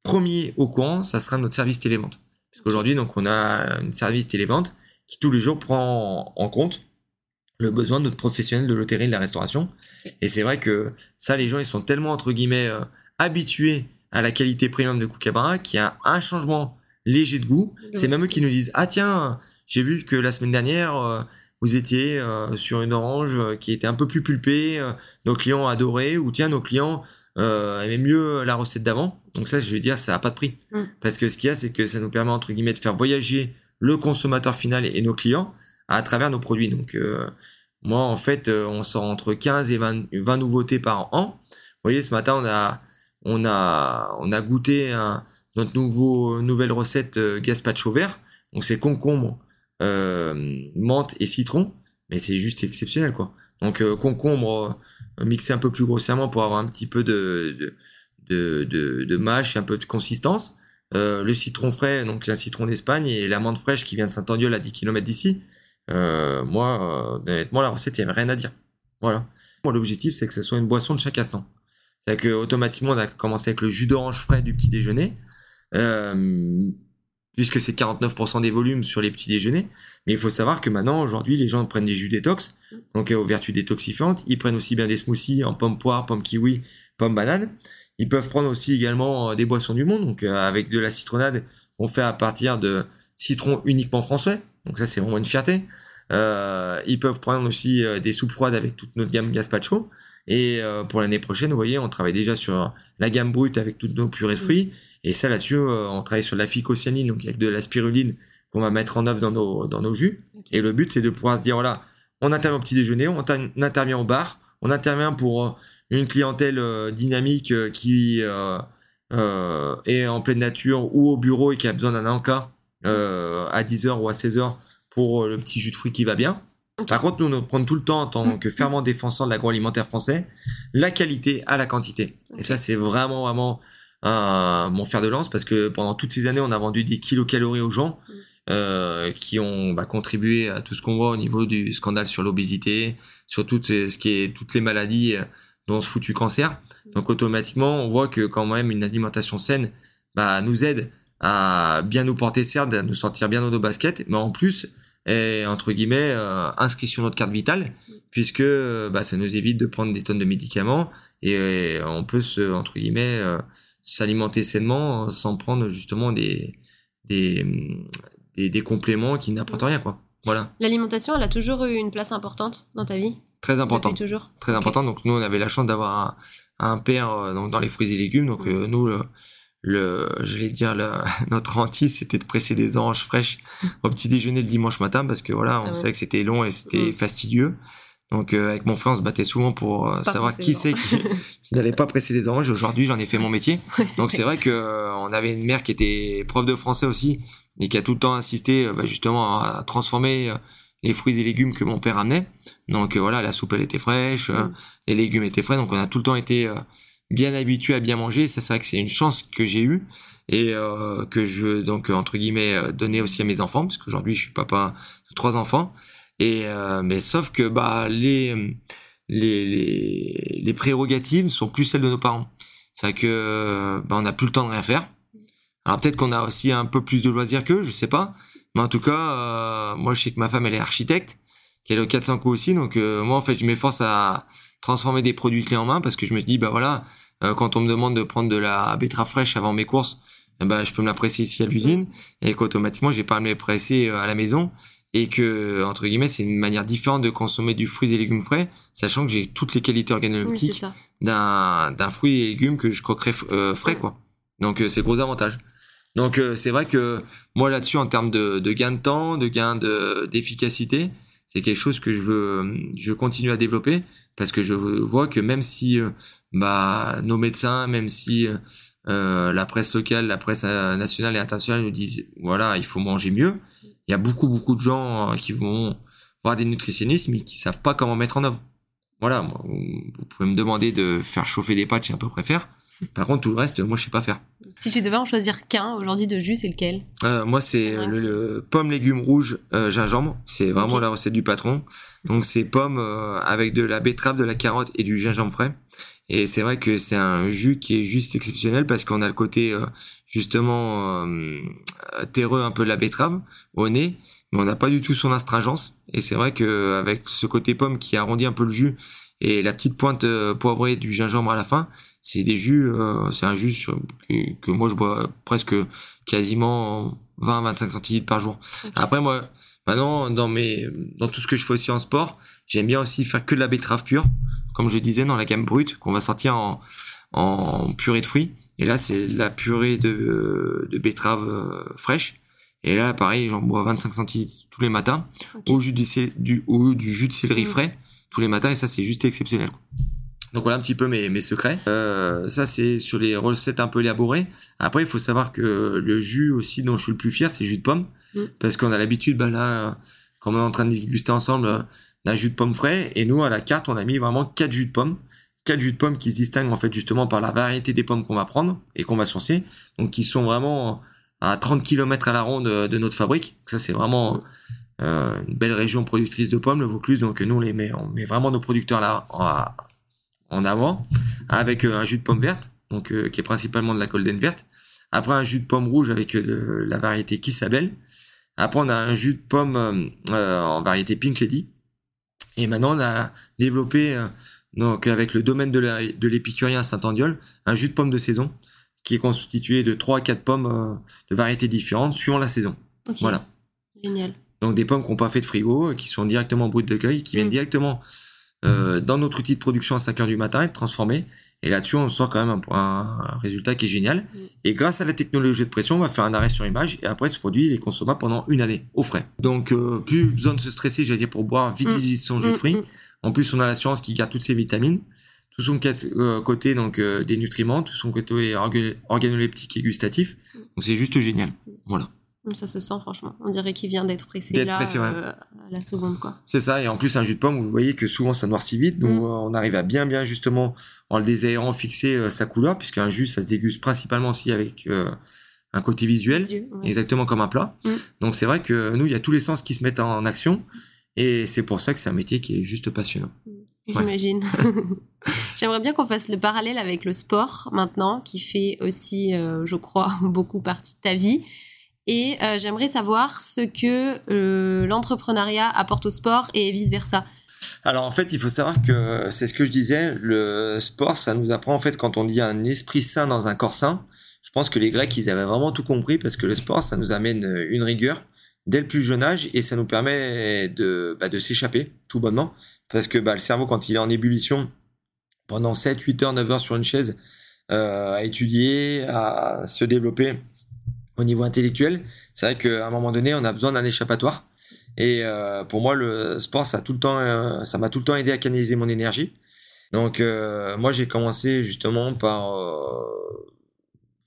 premiers au courant, ça sera notre service télévente. Parce qu'aujourd'hui, donc, on a une service télévente qui tous les jours prend en compte le besoin de notre professionnel de l'hôtellerie et de la restauration. Et c'est vrai que ça, les gens, ils sont tellement, entre guillemets, euh, habitués à la qualité premium de Kookaburra, qui a un changement léger de goût. C'est même eux qui nous disent ah tiens j'ai vu que la semaine dernière euh, vous étiez euh, sur une orange qui était un peu plus pulpée, nos clients adoraient ou tiens nos clients aimaient mieux la recette d'avant. Donc ça je veux dire ça a pas de prix mm. parce que ce qu'il y a c'est que ça nous permet entre guillemets de faire voyager le consommateur final et nos clients à travers nos produits. Donc moi en fait on sort entre 15 et 20, 20 nouveautés par an. Vous voyez ce matin on a on a, on a goûté un, notre nouveau, nouvelle recette euh, gazpacho vert. Donc c'est concombre, euh, menthe et citron. Mais c'est juste exceptionnel, quoi. Donc euh, concombre euh, mixé un peu plus grossièrement pour avoir un petit peu de, de, de, de, mâche et un peu de consistance. Euh, le citron frais, donc un citron d'Espagne, et la menthe fraîche qui vient de Saint-Andiol à 10 km d'ici. Euh, moi, honnêtement, la recette, il n'y avait rien à dire. Voilà. Moi, l'objectif, c'est que ce soit une boisson de chaque instant. C'est que automatiquement on a commencé avec le jus d'orange frais du petit déjeuner, euh, puisque c'est 49% des volumes sur les petits déjeuners. Mais il faut savoir que maintenant, aujourd'hui, les gens prennent des jus détox, donc euh, aux vertus détoxifiantes. Ils prennent aussi bien des smoothies en pomme poire, pomme kiwi, pomme banane. Ils peuvent prendre aussi également euh, des boissons du monde, donc avec de la citronnade on fait à partir de citron uniquement français. Donc ça, c'est vraiment une fierté. Ils peuvent prendre aussi des soupes froides avec toute notre gamme Gaspacho. Et euh, pour l'année prochaine, vous voyez, on travaille déjà sur la gamme brute avec toutes nos purées de fruits. Et ça, là-dessus, euh, on travaille sur la phycocyanine, donc avec de la spiruline qu'on va mettre en œuvre dans nos, dans nos jus. Et le but, c'est de pouvoir se dire, voilà, on intervient au petit déjeuner, on, intervient au bar, on intervient pour euh, une clientèle dynamique qui est en pleine nature ou au bureau et qui a besoin d'un encas à 10h ou à 16h pour le petit jus de fruits qui va bien. Par contre, nous, nous prenons tout le temps, en tant que fervent défenseur de l'agroalimentaire français, la qualité à la quantité. Et ça, c'est vraiment, vraiment euh, mon fer de lance parce que pendant toutes ces années, on a vendu des kilocalories aux gens mm. euh, qui ont bah, contribué à tout ce qu'on voit au niveau du scandale sur l'obésité, sur tout ce qui est toutes les maladies euh, dont se foutu cancer. Donc automatiquement, on voit que quand même une alimentation saine bah, nous aide à bien nous porter certes, à nous sentir bien dans nos baskets, mais en plus, et entre guillemets euh, inscrit sur notre carte vitale puisque euh, bah, ça nous évite de prendre des tonnes de médicaments et, euh, on peut se entre guillemets s'alimenter sainement sans prendre justement des des, des, des compléments qui n'apportent rien quoi. Voilà. L'alimentation elle a toujours eu une place importante dans ta vie? Très important toujours? Très important donc nous on avait la chance d'avoir un, un, père donc dans les fruits et légumes. Donc nous le, le, je vais dire, le, notre hantise, c'était de presser des oranges fraîches au petit déjeuner le dimanche matin parce que voilà, on ah savait que c'était long et c'était mm. fastidieux. Donc euh, avec mon frère, on se battait souvent pour euh, savoir qui c'est qui, qui n'allait pas presser les oranges. Aujourd'hui, j'en ai fait mon métier. Donc c'est vrai que euh, on avait une mère qui était prof de français aussi et qui a tout le temps insisté bah, justement à transformer les fruits et légumes que mon père amenait. Donc voilà, la soupe elle était fraîche, mm. les légumes étaient frais. Donc on a tout le temps été bien habitué à bien manger. Ça, c'est vrai que c'est une chance que j'ai eue et euh, que je veux donc entre guillemets euh, donner aussi à mes enfants parce qu'aujourd'hui je suis papa de trois enfants et euh, mais sauf que bah les, les les les prérogatives sont plus celles de nos parents C'est vrai que bah, on n'a plus le temps de rien faire. Alors peut-être qu'on a aussi un peu plus de loisirs qu'eux, je sais pas. Mais en tout cas, euh, moi je sais que ma femme elle est architecte, qu'elle est au 400 coups aussi. Donc euh, moi en fait je m'efforce à transformer des produits clés en main parce que je me dis bah voilà, euh, quand on me demande de prendre de la betterave fraîche avant mes courses, eh ben, je peux me la presser ici à l'usine et qu'automatiquement j'ai pas à me les presser à la maison et que entre guillemets c'est une manière différente de consommer du fruit et légumes frais, sachant que j'ai toutes les qualités organoleptiques d'un d'un fruit et légumes que je croquerai frais quoi. Donc c'est le gros avantage. Donc euh, c'est vrai que moi là-dessus, en termes de, de, gain de temps, de gain d'efficacité, c'est quelque chose que je veux, je continue à développer parce que je vois que même si euh, bah, nos médecins, même si euh, la presse locale, la presse nationale et internationale nous disent voilà, il faut manger mieux, il y a beaucoup beaucoup de gens qui vont voir des nutritionnistes mais qui savent pas comment mettre en œuvre. Voilà, vous pouvez me demander de faire chauffer des pâtes, j'ai à peu près. Par contre, tout le reste, moi, je sais pas faire. Si tu devais en choisir qu'un aujourd'hui de jus, c'est lequel? Euh, Moi, c'est le, pomme légumes rouges euh, gingembre. C'est vraiment la recette du patron. Donc, c'est pomme euh, avec de la betterave, de la carotte et du gingembre frais. Et c'est vrai que c'est un jus qui est juste exceptionnel parce qu'on a le côté justement terreux un peu de la betterave au nez, mais on n'a pas du tout son astringence. Et c'est vrai que avec ce côté pomme qui arrondit un peu le jus et la petite pointe poivrée du gingembre à la fin, c'est des jus, euh, c'est un jus que, moi je bois presque quasiment 20-25 centilitres par jour. Après moi, maintenant dans mes, dans tout ce que je fais aussi en sport, j'aime bien aussi faire que de la betterave pure, comme je disais dans la gamme brute qu'on va sortir en, en purée de fruits. Et là c'est la purée de, de betterave euh, fraîche. Et là, pareil, j'en bois 25 centilitres tous les matins, au jus du, du, au, du jus de céleri mmh. frais tous les matins, et ça c'est juste exceptionnel. Donc voilà un petit peu mes, mes secrets. Euh, ça c'est sur les recettes un peu élaborées. Après il faut savoir que le jus aussi dont je suis le plus fier c'est le jus de pomme. Mm. Parce qu'on a l'habitude, bah là, quand on est en train de déguster ensemble, d'un jus de pomme frais. Et nous à la carte on a mis vraiment quatre jus de pomme. Quatre jus de pomme qui se distinguent en fait justement par la variété des pommes qu'on va prendre et qu'on va sourcer. Donc qui sont vraiment à 30 km à la ronde de, notre fabrique. ça c'est vraiment... Euh, une belle région productrice de pommes, le Vaucluse. Donc nous, on les met, on met vraiment nos producteurs là à, en avant, avec euh, un jus de pomme verte, donc euh, qui est principalement de la golden verte. Après un jus de pomme rouge avec euh, la variété Kissabel. Après on a un jus de pomme en variété Pink Lady. Et maintenant on a développé donc avec le domaine de l'épicurien Saint-Andiol, un jus de pomme de saison qui est constitué de 3 à 4 pommes de variétés différentes suivant la saison. Voilà. Génial. Donc des pommes qui n'ont pas fait de frigo, qui sont directement brutes de cueil, qui viennent mm. directement euh, dans notre outil de production à 5 heures du matin, être transformé. Et là-dessus, on sort quand même un, résultat qui est génial. Mm. Et grâce à la technologie de pression, on va faire un arrêt sur image et après ce produit est consommable pendant une année au frais. Donc euh, plus besoin de se stresser, j'allais dire, pour boire vite mm. son jus de mm, fruits. En plus, on a l'assurance qui garde toutes ses vitamines, tout son euh, côté donc des nutriments, tout son côté organoleptique et gustatif. Donc c'est juste génial. Voilà. Ça se sent franchement. On dirait qu'il vient d'être pressé là euh, à la seconde quoi. C'est ça. Et en plus un jus de pomme, vous voyez que souvent ça noircit vite. Donc mm. on arrive à bien bien justement en le désaérant fixer euh, sa couleur puisqu'un jus ça se déguste principalement aussi avec euh, un côté visuel, exactement comme un plat. Mm. Donc c'est vrai que nous il y a tous les sens qui se mettent en action et c'est pour ça que c'est un métier qui est juste passionnant. Mm. J'imagine. J'aimerais bien qu'on fasse le parallèle avec le sport maintenant, qui fait aussi, je crois, beaucoup partie de ta vie. Et euh, j'aimerais savoir ce que euh, l'entrepreneuriat apporte au sport et vice-versa. Alors en fait, il faut savoir que c'est ce que je disais, le sport, ça nous apprend en fait quand on dit un esprit sain dans un corps sain. Je pense que les Grecs, ils avaient vraiment tout compris parce que le sport, ça nous amène une rigueur dès le plus jeune âge et ça nous permet de, bah, s'échapper tout bonnement. Parce que bah, le cerveau, quand il est en ébullition, pendant 7, 8 heures, 9 heures sur une chaise, euh, à étudier, à se développer, au niveau intellectuel, c'est vrai qu'à un moment donné, on a besoin d'un échappatoire. Et euh, pour moi, le sport, ça a tout le temps, euh, ça m'a tout le temps aidé à canaliser mon énergie. Donc, euh, moi, j'ai commencé justement par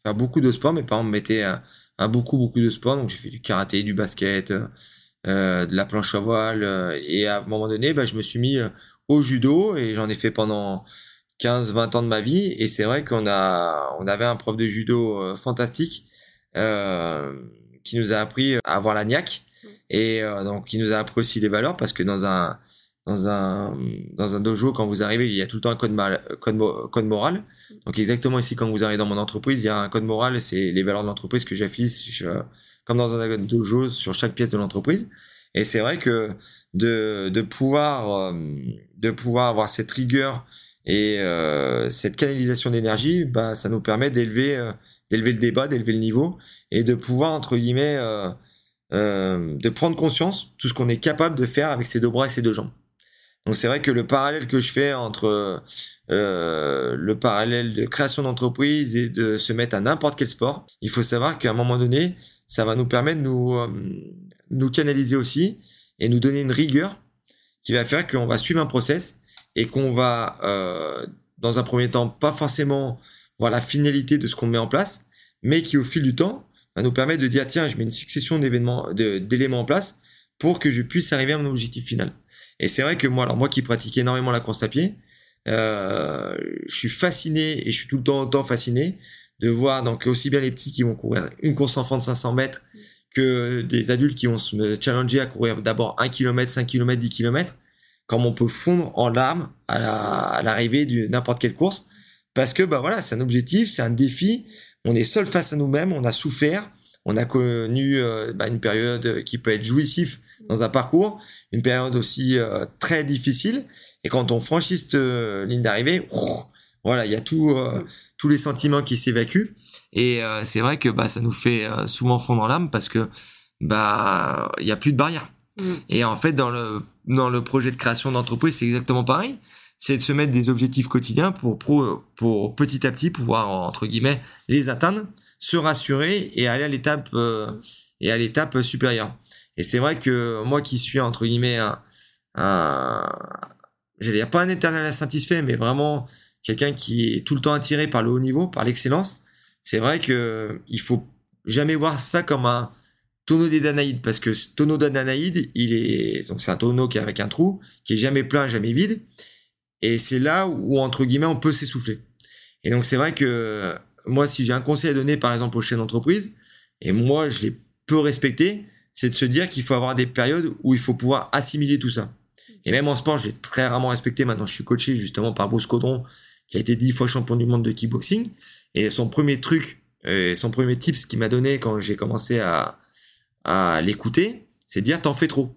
faire beaucoup de sport. Mes parents me mettaient à, beaucoup, beaucoup de sport. Donc, j'ai fait du karaté, du basket, de la planche à voile. et à un moment donné, bah, je me suis mis au judo et j'en ai fait pendant 15-20 ans de ma vie. Et c'est vrai qu'on a, on avait un prof de judo fantastique euh, qui nous a appris à avoir la niaque mm. et euh, donc qui nous a appris aussi les valeurs parce que dans un dans un dans un dojo quand vous arrivez, il y a tout le temps un code, mal, code, code moral. Donc exactement ici quand vous arrivez dans mon entreprise, il y a un code moral, c'est les valeurs de l'entreprise que j'affiche comme dans un dojo sur chaque pièce de l'entreprise. Et c'est vrai que de de pouvoir euh, de pouvoir avoir cette rigueur et euh, cette canalisation d'énergie, bah ça nous permet d'élever euh, d'élever le débat, d'élever le niveau et de pouvoir entre guillemets euh, euh, de prendre conscience de tout ce qu'on est capable de faire avec ses deux bras et ses deux jambes. Donc c'est vrai que le parallèle que je fais entre euh, le parallèle de création d'entreprise et de se mettre à n'importe quel sport, il faut savoir qu'à un moment donné, ça va nous permettre de nous, nous canaliser aussi et nous donner une rigueur qui va faire qu'on va suivre un process et qu'on va, dans un premier temps, pas forcément voir la finalité de ce qu'on met en place, mais qui au fil du temps va nous permettre de dire tiens, je mets une succession d'événements, d'éléments en place pour que je puisse arriver à mon objectif final. Et c'est vrai que moi, alors moi qui pratique énormément la course à pied, euh, je suis fasciné et je suis tout le temps autant fasciné de voir donc aussi bien les petits qui vont courir une course enfant de 500 mètres que des adultes qui vont se challenger à courir d'abord 1 km, 5 km, 10 km, comme on peut fondre en larmes à l'arrivée de n'importe quelle course parce que bah voilà, c'est un objectif, c'est un défi. On est seul face à nous-mêmes, on a souffert, on a connu euh, bah, une période qui peut être jouissif dans un parcours, une période aussi euh, très difficile. Et quand on franchit cette euh, ligne d'arrivée, voilà, il y a tout, tous les sentiments qui s'évacuent. Et c'est vrai que bah, ça nous fait souvent fondre l'âme parce que bah il y a plus de barrières. Mm. Et en fait, dans le dans le projet de création d'entreprise, c'est exactement pareil c'est de se mettre des objectifs quotidiens pour, pour, petit à petit pouvoir, entre guillemets, les atteindre, se rassurer et aller à l'étape euh, et à l'étape supérieure. Et c'est vrai que moi qui suis, entre guillemets, un, un j'allais dire pas un éternel insatisfait, mais vraiment quelqu'un qui est tout le temps attiré par le haut niveau, par l'excellence, c'est vrai que il faut jamais voir ça comme un tonneau des Danaïdes, parce que ce tonneau des Danaïdes, il est, donc c'est un tonneau qui est avec un trou, qui est jamais plein, jamais vide, et c'est là où, entre guillemets, on peut s'essouffler. Et donc, c'est vrai que moi, si j'ai un conseil à donner, par exemple, aux chefs d'entreprise, et moi, je l'ai peu respecté, c'est de se dire qu'il faut avoir des périodes où il faut pouvoir assimiler tout ça. Et même en sport, je l'ai très rarement respecté. Maintenant, je suis coaché justement par Bruce Codron, qui a été dix fois champion du monde de kickboxing. Et son premier truc, et son premier tips qu'il m'a donné quand j'ai commencé à, à l'écouter, c'est de dire t'en fais trop.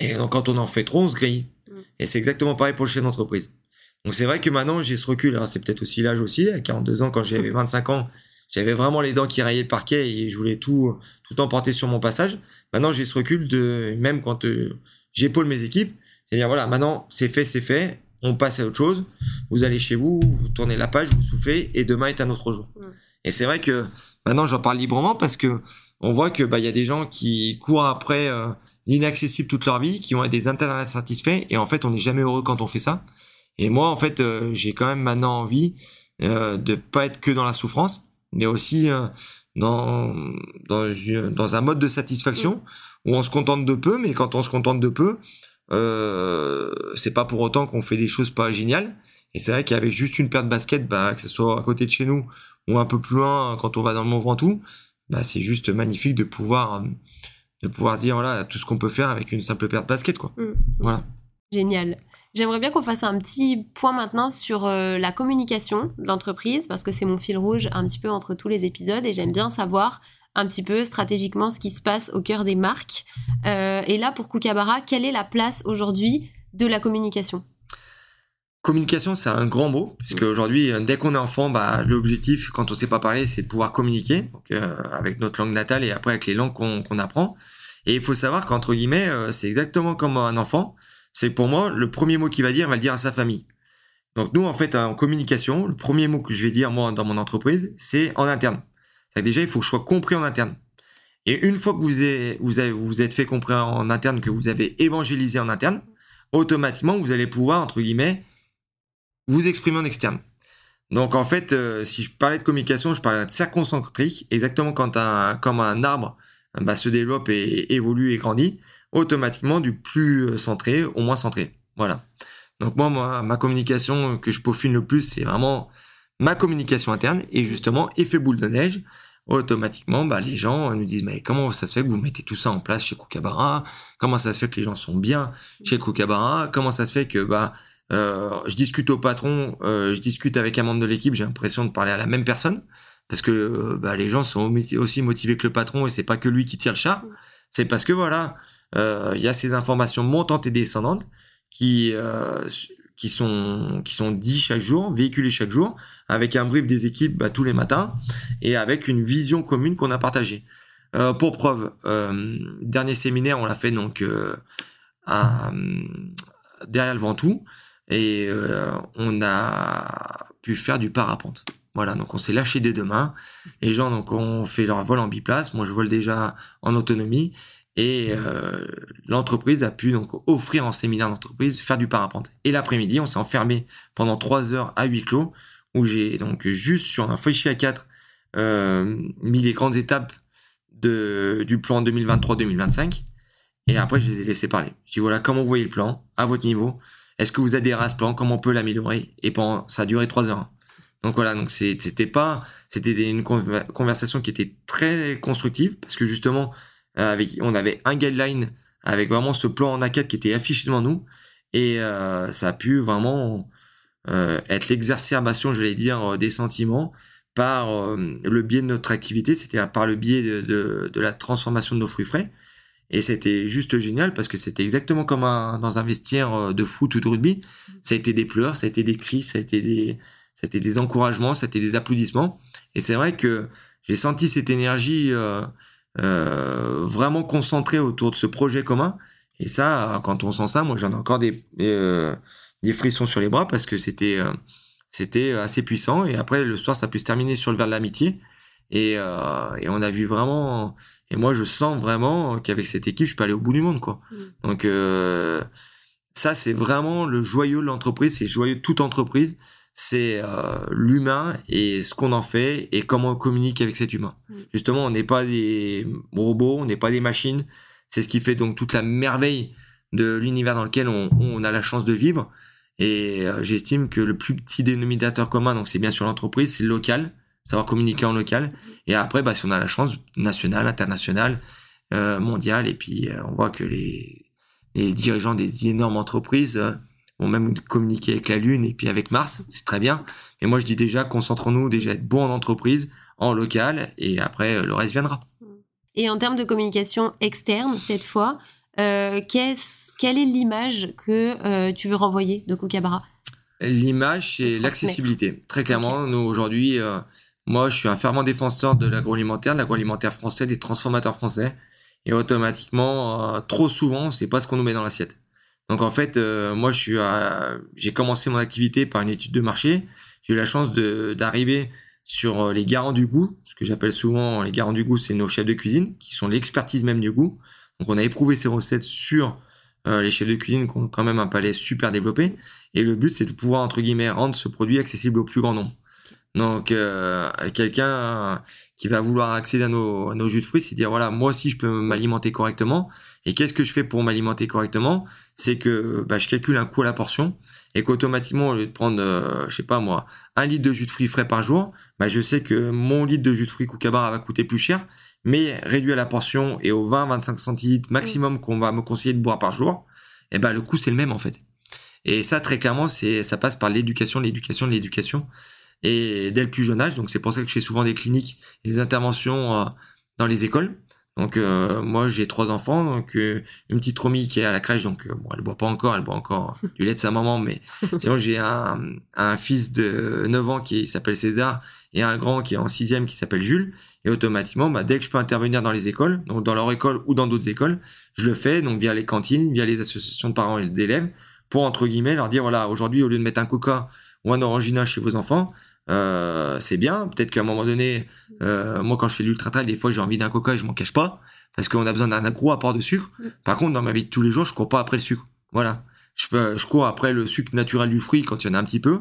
Et donc, quand on en fait trop, on se grille. Et c'est exactement pareil pour le chef d'entreprise. Donc c'est vrai que maintenant j'ai ce recul. Hein. c'est peut-être aussi l'âge aussi. À 42 ans, quand j'avais 25 ans, j'avais vraiment les dents qui raillaient le parquet et je voulais tout tout emporter sur mon passage. Maintenant j'ai ce recul de même quand euh, j'épaule mes équipes, c'est-à-dire voilà, maintenant c'est fait, c'est fait. On passe à autre chose. Vous allez chez vous, vous tournez la page, vous soufflez et demain est un autre jour. Et c'est vrai que maintenant j'en parle librement parce que on voit que bah il y a des gens qui courent après euh, l'inaccessible toute leur vie, qui être des intérêts satisfaits, et en fait, on n'est jamais heureux quand on fait ça. Et moi, en fait, euh, j'ai quand même maintenant envie euh, de pas être que dans la souffrance, mais aussi euh, dans, dans, dans un mode de satisfaction mm. où on se contente de peu, mais quand on se contente de peu, euh, c'est pas pour autant qu'on fait des choses pas géniales. Et c'est vrai qu'avec juste une paire de baskets, bah, que ce soit à côté de chez nous ou un peu plus loin quand on va dans le Mont Ventoux, bah, c'est juste magnifique de pouvoir de pouvoir dire voilà tout ce qu'on peut faire avec une simple paire de baskets quoi. Mm. Voilà. Génial. J'aimerais bien qu'on fasse un petit point maintenant sur euh, la communication de l'entreprise parce que c'est mon fil rouge un petit peu entre tous les épisodes et j'aime bien savoir un petit peu stratégiquement ce qui se passe au cœur des marques. Euh, et là pour Kukabara, quelle est la place aujourd'hui de la communication? Communication, c'est un grand mot, puisque aujourd'hui, dès qu'on est enfant, bah, l'objectif, quand on sait pas parler, c'est de pouvoir communiquer, donc, euh, avec notre langue natale et après avec les langues qu'on apprend. Et il faut savoir qu'entre guillemets, euh, c'est exactement comme un enfant. C'est pour moi, le premier mot qu'il va dire, il va le dire à sa famille. Donc nous, en fait, en communication, le premier mot que je vais dire, moi, dans mon entreprise, c'est en interne. C'est déjà, il faut que je sois compris en interne. Et une fois que vous avez, vous avez, vous êtes fait comprendre en interne, que vous avez évangélisé en interne, automatiquement, vous allez pouvoir, entre guillemets, vous exprimer en externe. Donc en fait, euh, si je parlais de communication, je parlais de cercle concentrique, exactement quand un, comme un arbre bah, se développe et, évolue et grandit, automatiquement du plus euh, centré au moins centré. Voilà. Donc moi, ma communication que je peaufine le plus, c'est vraiment ma communication interne et justement effet boule de neige automatiquement, bah, les gens nous disent, mais comment ça se fait que vous mettez tout ça en place chez Kookaburra? Comment ça se fait que les gens sont bien chez Kookaburra? Comment ça se fait que, bah, euh, je discute au patron, euh, je discute avec un membre de l'équipe, j'ai l'impression de parler à la même personne parce que euh, bah, les gens sont aussi motivés que le patron et c'est pas que lui qui tire le chat. C'est parce que voilà, il y a ces informations montantes et descendantes qui qui sont qui sont dit chaque jour, véhiculés chaque jour, avec un brief des équipes bah, tous les matins et avec une vision commune qu'on a partagée. Euh, pour preuve, euh, dernier séminaire, on l'a fait donc euh, à, derrière le Ventoux et on a pu faire du parapente. Voilà, donc on s'est lâché des deux mains. Les gens donc ont fait leur vol en biplace. Moi, je vole déjà en autonomie et euh, l'entreprise a pu donc offrir en séminaire d'entreprise faire du parapente. Et l'après-midi, on s'est enfermé pendant trois heures à huis clos, où j'ai donc juste sur un fichier a 4 euh, mis les grandes étapes de, du plan 2023-2025. Et après, je les ai laissés parler. Je dis voilà, comment vous voyez le plan à votre niveau Est-ce que vous adhérez à ce plan Comment on peut l'améliorer? Et pendant, ça a duré trois heures. Donc voilà, donc c'était pas, c'était une conversation qui était très constructive parce que justement, euh, on avait un guideline avec vraiment ce plan en A4 qui était affiché devant nous. Et euh, ça a pu vraiment euh, être l'exacerbation, je vais dire, des sentiments par le biais de notre activité, c'était par le biais de, la transformation de nos fruits frais. Et c'était juste génial parce que c'était exactement comme un, dans un vestiaire de foot ou de rugby. Ça a été des pleurs, ça a été des cris, ça a été des, ça a été des encouragements, ça a été des applaudissements. Et c'est vrai que j'ai senti cette énergie euh, euh, vraiment concentré autour de ce projet commun. Et ça, quand on sent ça, moi j'en ai encore des, des, euh, frissons sur les bras parce que c'était euh, c'était assez puissant. Et après le soir, ça peut se terminer sur le verre de l'amitié. Et, et on a vu vraiment. Et moi, je sens vraiment qu'avec cette équipe, je peux aller au bout du monde, quoi. Mm. Donc ça, c'est vraiment le joyeux de l'entreprise. C'est joyeux de toute entreprise c'est euh, l'humain et ce qu'on en fait et comment on communique avec cet humain. Mm. Justement, on n'est pas des robots, on n'est pas des machines. C'est ce qui fait donc toute la merveille de l'univers dans lequel on, a la chance de vivre. Et euh, j'estime que le plus petit dénominateur commun, donc c'est bien sûr l'entreprise, c'est le local, savoir communiquer en local. Et après, bah, si on a la chance, nationale, internationale, euh, mondiale, et puis on voit que les, les dirigeants des énormes entreprises on même communiquer avec la Lune et puis avec Mars, c'est très bien. Mais moi, je dis déjà, concentrons-nous déjà être bon en entreprise, en local, et après, euh, le reste viendra. Et en termes de communication externe, cette fois, euh, quelle est l'image que euh, tu veux renvoyer de Kookaburra? L'image, c'est l'accessibilité. Très clairement, nous, aujourd'hui, moi, je suis un fervent défenseur de l'agroalimentaire, de l'agroalimentaire français, des transformateurs français. Et automatiquement, trop souvent, c'est pas ce qu'on nous met dans l'assiette. Donc en fait, euh, moi, je suis, j'ai commencé mon activité par une étude de marché. J'ai eu la chance d'arriver sur euh, les garants du goût. Ce que j'appelle souvent les garants du goût, c'est nos chefs de cuisine qui sont l'expertise même du goût. Donc on a éprouvé ces recettes sur euh, les chefs de cuisine qui ont quand même un palais super développé. Et le but, c'est de pouvoir entre guillemets rendre ce produit accessible au plus grand nombre. Donc quelqu'un qui va vouloir accéder à nos, à nos jus de fruits, c'est dire voilà, moi aussi je peux m'alimenter correctement. Et qu'est-ce que je fais pour m'alimenter correctement? C'est que bah, je calcule un coût à la portion et qu'automatiquement, au lieu de prendre, euh, je sais pas moi, un litre de jus de fruits frais par jour, bah, je sais que mon litre de jus de fruits Kookaburra va coûter plus cher, mais réduit à la portion et aux 20-25 centilitres maximum qu'on va me conseiller de boire par jour, et eh ben le coût c'est le même en fait. Et ça très clairement, c'est ça passe par l'éducation, l'éducation, l'éducation et dès le plus jeune âge. Donc c'est pour ça que je fais souvent des cliniques, et des interventions euh, dans les écoles. Donc euh, moi j'ai trois enfants, donc euh, une petite Romy qui est à la crèche, donc euh, bon elle boit pas encore, elle boit encore du lait de sa maman, mais sinon j'ai un, un fils de 9 ans qui s'appelle César et un grand qui est en sixième qui s'appelle Jules. Et automatiquement, bah, dès que je peux intervenir dans les écoles, donc dans leur école ou dans d'autres écoles, je le fais donc via les cantines, via les associations de parents et d'élèves, pour entre guillemets leur dire voilà aujourd'hui au lieu de mettre un coca ou un orangina chez vos enfants, euh, c'est bien. Peut-être qu'à un moment donné, euh, moi quand je fais l'ultra trail, des fois j'ai envie d'un coca et je m'en cache pas parce qu'on a besoin d'un gros apport de sucre. Par contre, dans ma vie de tous les jours, je cours pas après le sucre. Voilà. Je, peux, je cours après le sucre naturel du fruit quand il y en a un petit peu.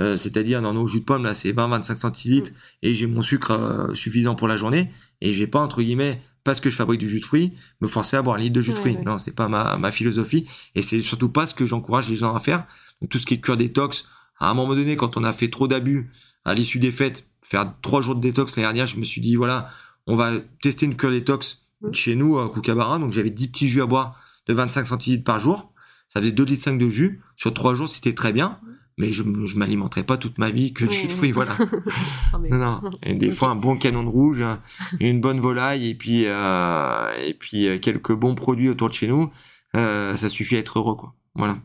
Euh, c'est-à-dire dans nos jus de pomme là, c'est 20-25 centilitres et j'ai mon sucre suffisant pour la journée et j'ai pas entre guillemets parce que je fabrique du jus de fruits me forcer à boire un litre de jus de fruits. Non, c'est pas ma, ma philosophie et c'est surtout pas ce que j'encourage les gens à faire. Donc tout ce qui est cure détox, à un moment donné, quand on a fait trop d'abus à l'issue des fêtes, faire trois jours de détox l'année dernière. Je me suis dit, voilà, on va tester une cure détox chez nous à Koukabarin. Donc j'avais 10 petits jus à boire de 25 centilitres par jour. Ça faisait 2 litres 5 de jus. Sur trois jours, c'était très bien. Mais je, je m'alimenterai pas toute ma vie que de jus de fruits, voilà. non, non. Et des fois, un bon canon de rouge, une bonne volaille, et puis, euh, et puis euh, quelques bons produits autour de chez nous, euh, ça suffit à être heureux, quoi. Voilà.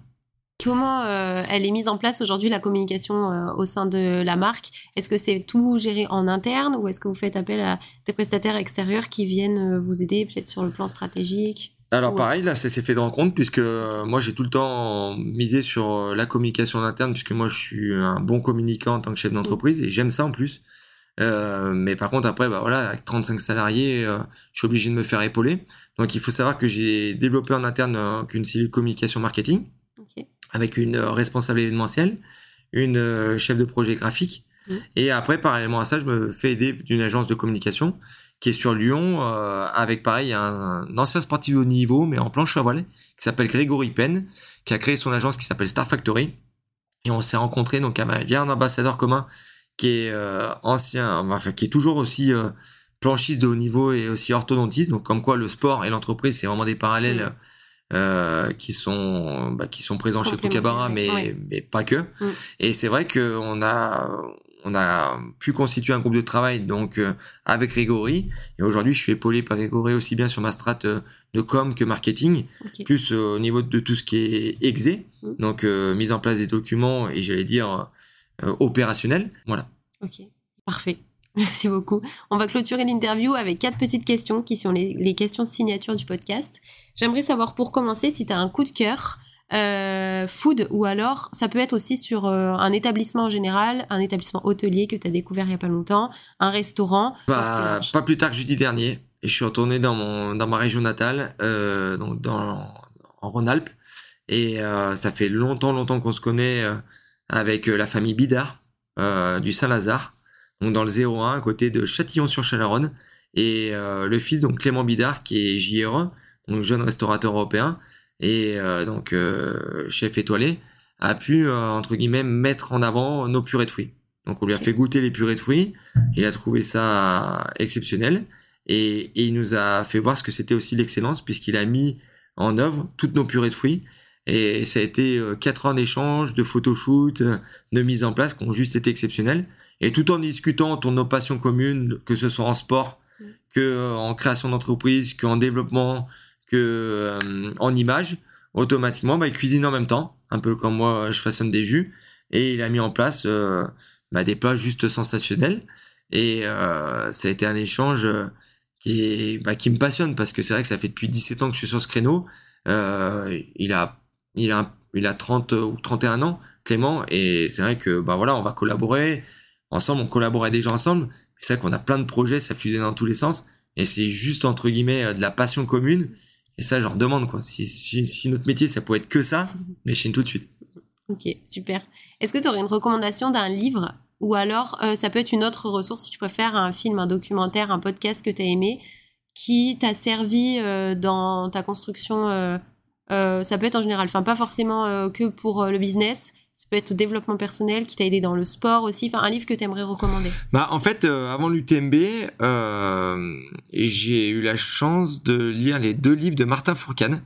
Comment euh, elle est mise en place aujourd'hui la communication euh, au sein de la marque? Est-ce que c'est tout géré en interne ou est-ce que vous faites appel à des prestataires extérieurs qui viennent euh, vous aider peut-être sur le plan stratégique? Alors pareil, là, ça s'est fait de rencontre puisque moi j'ai tout le temps misé sur la communication interne puisque moi je suis un bon communicant en tant que chef d'entreprise et j'aime ça en plus. mais par contre après, bah voilà, avec 35 salariés, je suis obligé de me faire épauler. Donc il faut savoir que j'ai développé en interne qu'une cellule communication marketing avec une euh, responsable événementielle, une euh, chef de projet graphique. Mmh. Et après, parallèlement à ça, je me fais aider d'une agence de communication qui est sur Lyon, euh, avec pareil un, ancien sportif de haut niveau, mais en planche à voile, qui s'appelle Grégory Penn, qui a créé son agence qui s'appelle Star Factory. Et on s'est rencontrés, donc il y a un ambassadeur commun qui est ancien, enfin qui est toujours aussi planchiste de haut niveau et aussi orthodontiste. Donc comme quoi le sport et l'entreprise, c'est vraiment des parallèles. Mmh. Euh, qui sont bah, qui sont présents chez Koukabarra, mais mais pas que. Mm. Et c'est vrai que on a on a pu constituer un groupe de travail donc euh, avec Grégory. Et aujourd'hui je suis épaulé par Grégory aussi bien sur ma strate euh, de com que marketing plus au niveau de tout ce qui est exé. Mm. donc mise en place des documents et j'allais dire opérationnel voilà. Ok. Parfait Merci beaucoup. On va clôturer l'interview avec quatre petites questions qui sont les, questions signature du podcast. J'aimerais savoir pour commencer si tu as un coup de cœur euh, food ou alors ça peut être aussi sur euh, un établissement en général, un établissement hôtelier que tu as découvert il y a pas longtemps, un restaurant. Bah, pas plus tard que jeudi dernier et je suis retourné dans mon dans ma région natale, euh, donc dans en Rhône-Alpes et ça fait longtemps longtemps qu'on se connaît avec la famille Bidard du Saint-Lazare donc dans le 01 à côté de Châtillon-sur-Chalaronne et euh, le fils donc Clément Bidard qui est JRE, donc jeune restaurateur européen et euh, donc euh, chef étoilé a pu entre guillemets mettre en avant nos purées de fruits. Donc on lui a fait goûter les purées de fruits, il a trouvé ça exceptionnel. Et, et il nous a fait voir ce que c'était aussi l'excellence puisqu'il a mis en œuvre toutes nos purées de fruits et ça a été quatre ans d'échange, de photoshoot, de mise en place qui ont juste été exceptionnels. Et tout en discutant autour de nos passions communes, que ce soit en sport, mm. que euh, en création d'entreprise, qu'en développement, que euh, en image, automatiquement, bah, il cuisine en même temps, un peu comme moi, je façonne des jus, et il a mis en place euh, bah, des plats juste sensationnels. Et ça a été un échange qui, est, bah, qui me passionne parce que c'est vrai que ça fait depuis 17 ans que je suis sur ce créneau. il a, il a, il a 30 ou 31 ans, Clément, et c'est vrai que bah voilà, on va collaborer ensemble, on collaborait déjà ensemble. C'est vrai qu'on a plein de projets, ça fusait dans tous les sens. Et c'est juste, entre guillemets, euh, de la passion commune. Et ça, je leur demande, quoi. Si, si, notre métier, ça pouvait être que ça, mais chine tout de suite. Ok, super. Est-ce que tu aurais une recommandation d'un livre? Ou alors euh, ça peut être une autre ressource si tu préfères un film, un documentaire, un podcast que tu as aimé qui t'a servi euh, dans ta construction ça peut être en général, enfin pas forcément que pour le business, ça peut être développement personnel qui t'a aidé dans le sport aussi. Enfin, un livre que tu aimerais recommander. Bah, en fait, euh, avant l'UTMB, euh, j'ai eu la chance de lire les deux livres de Martin Fourcade.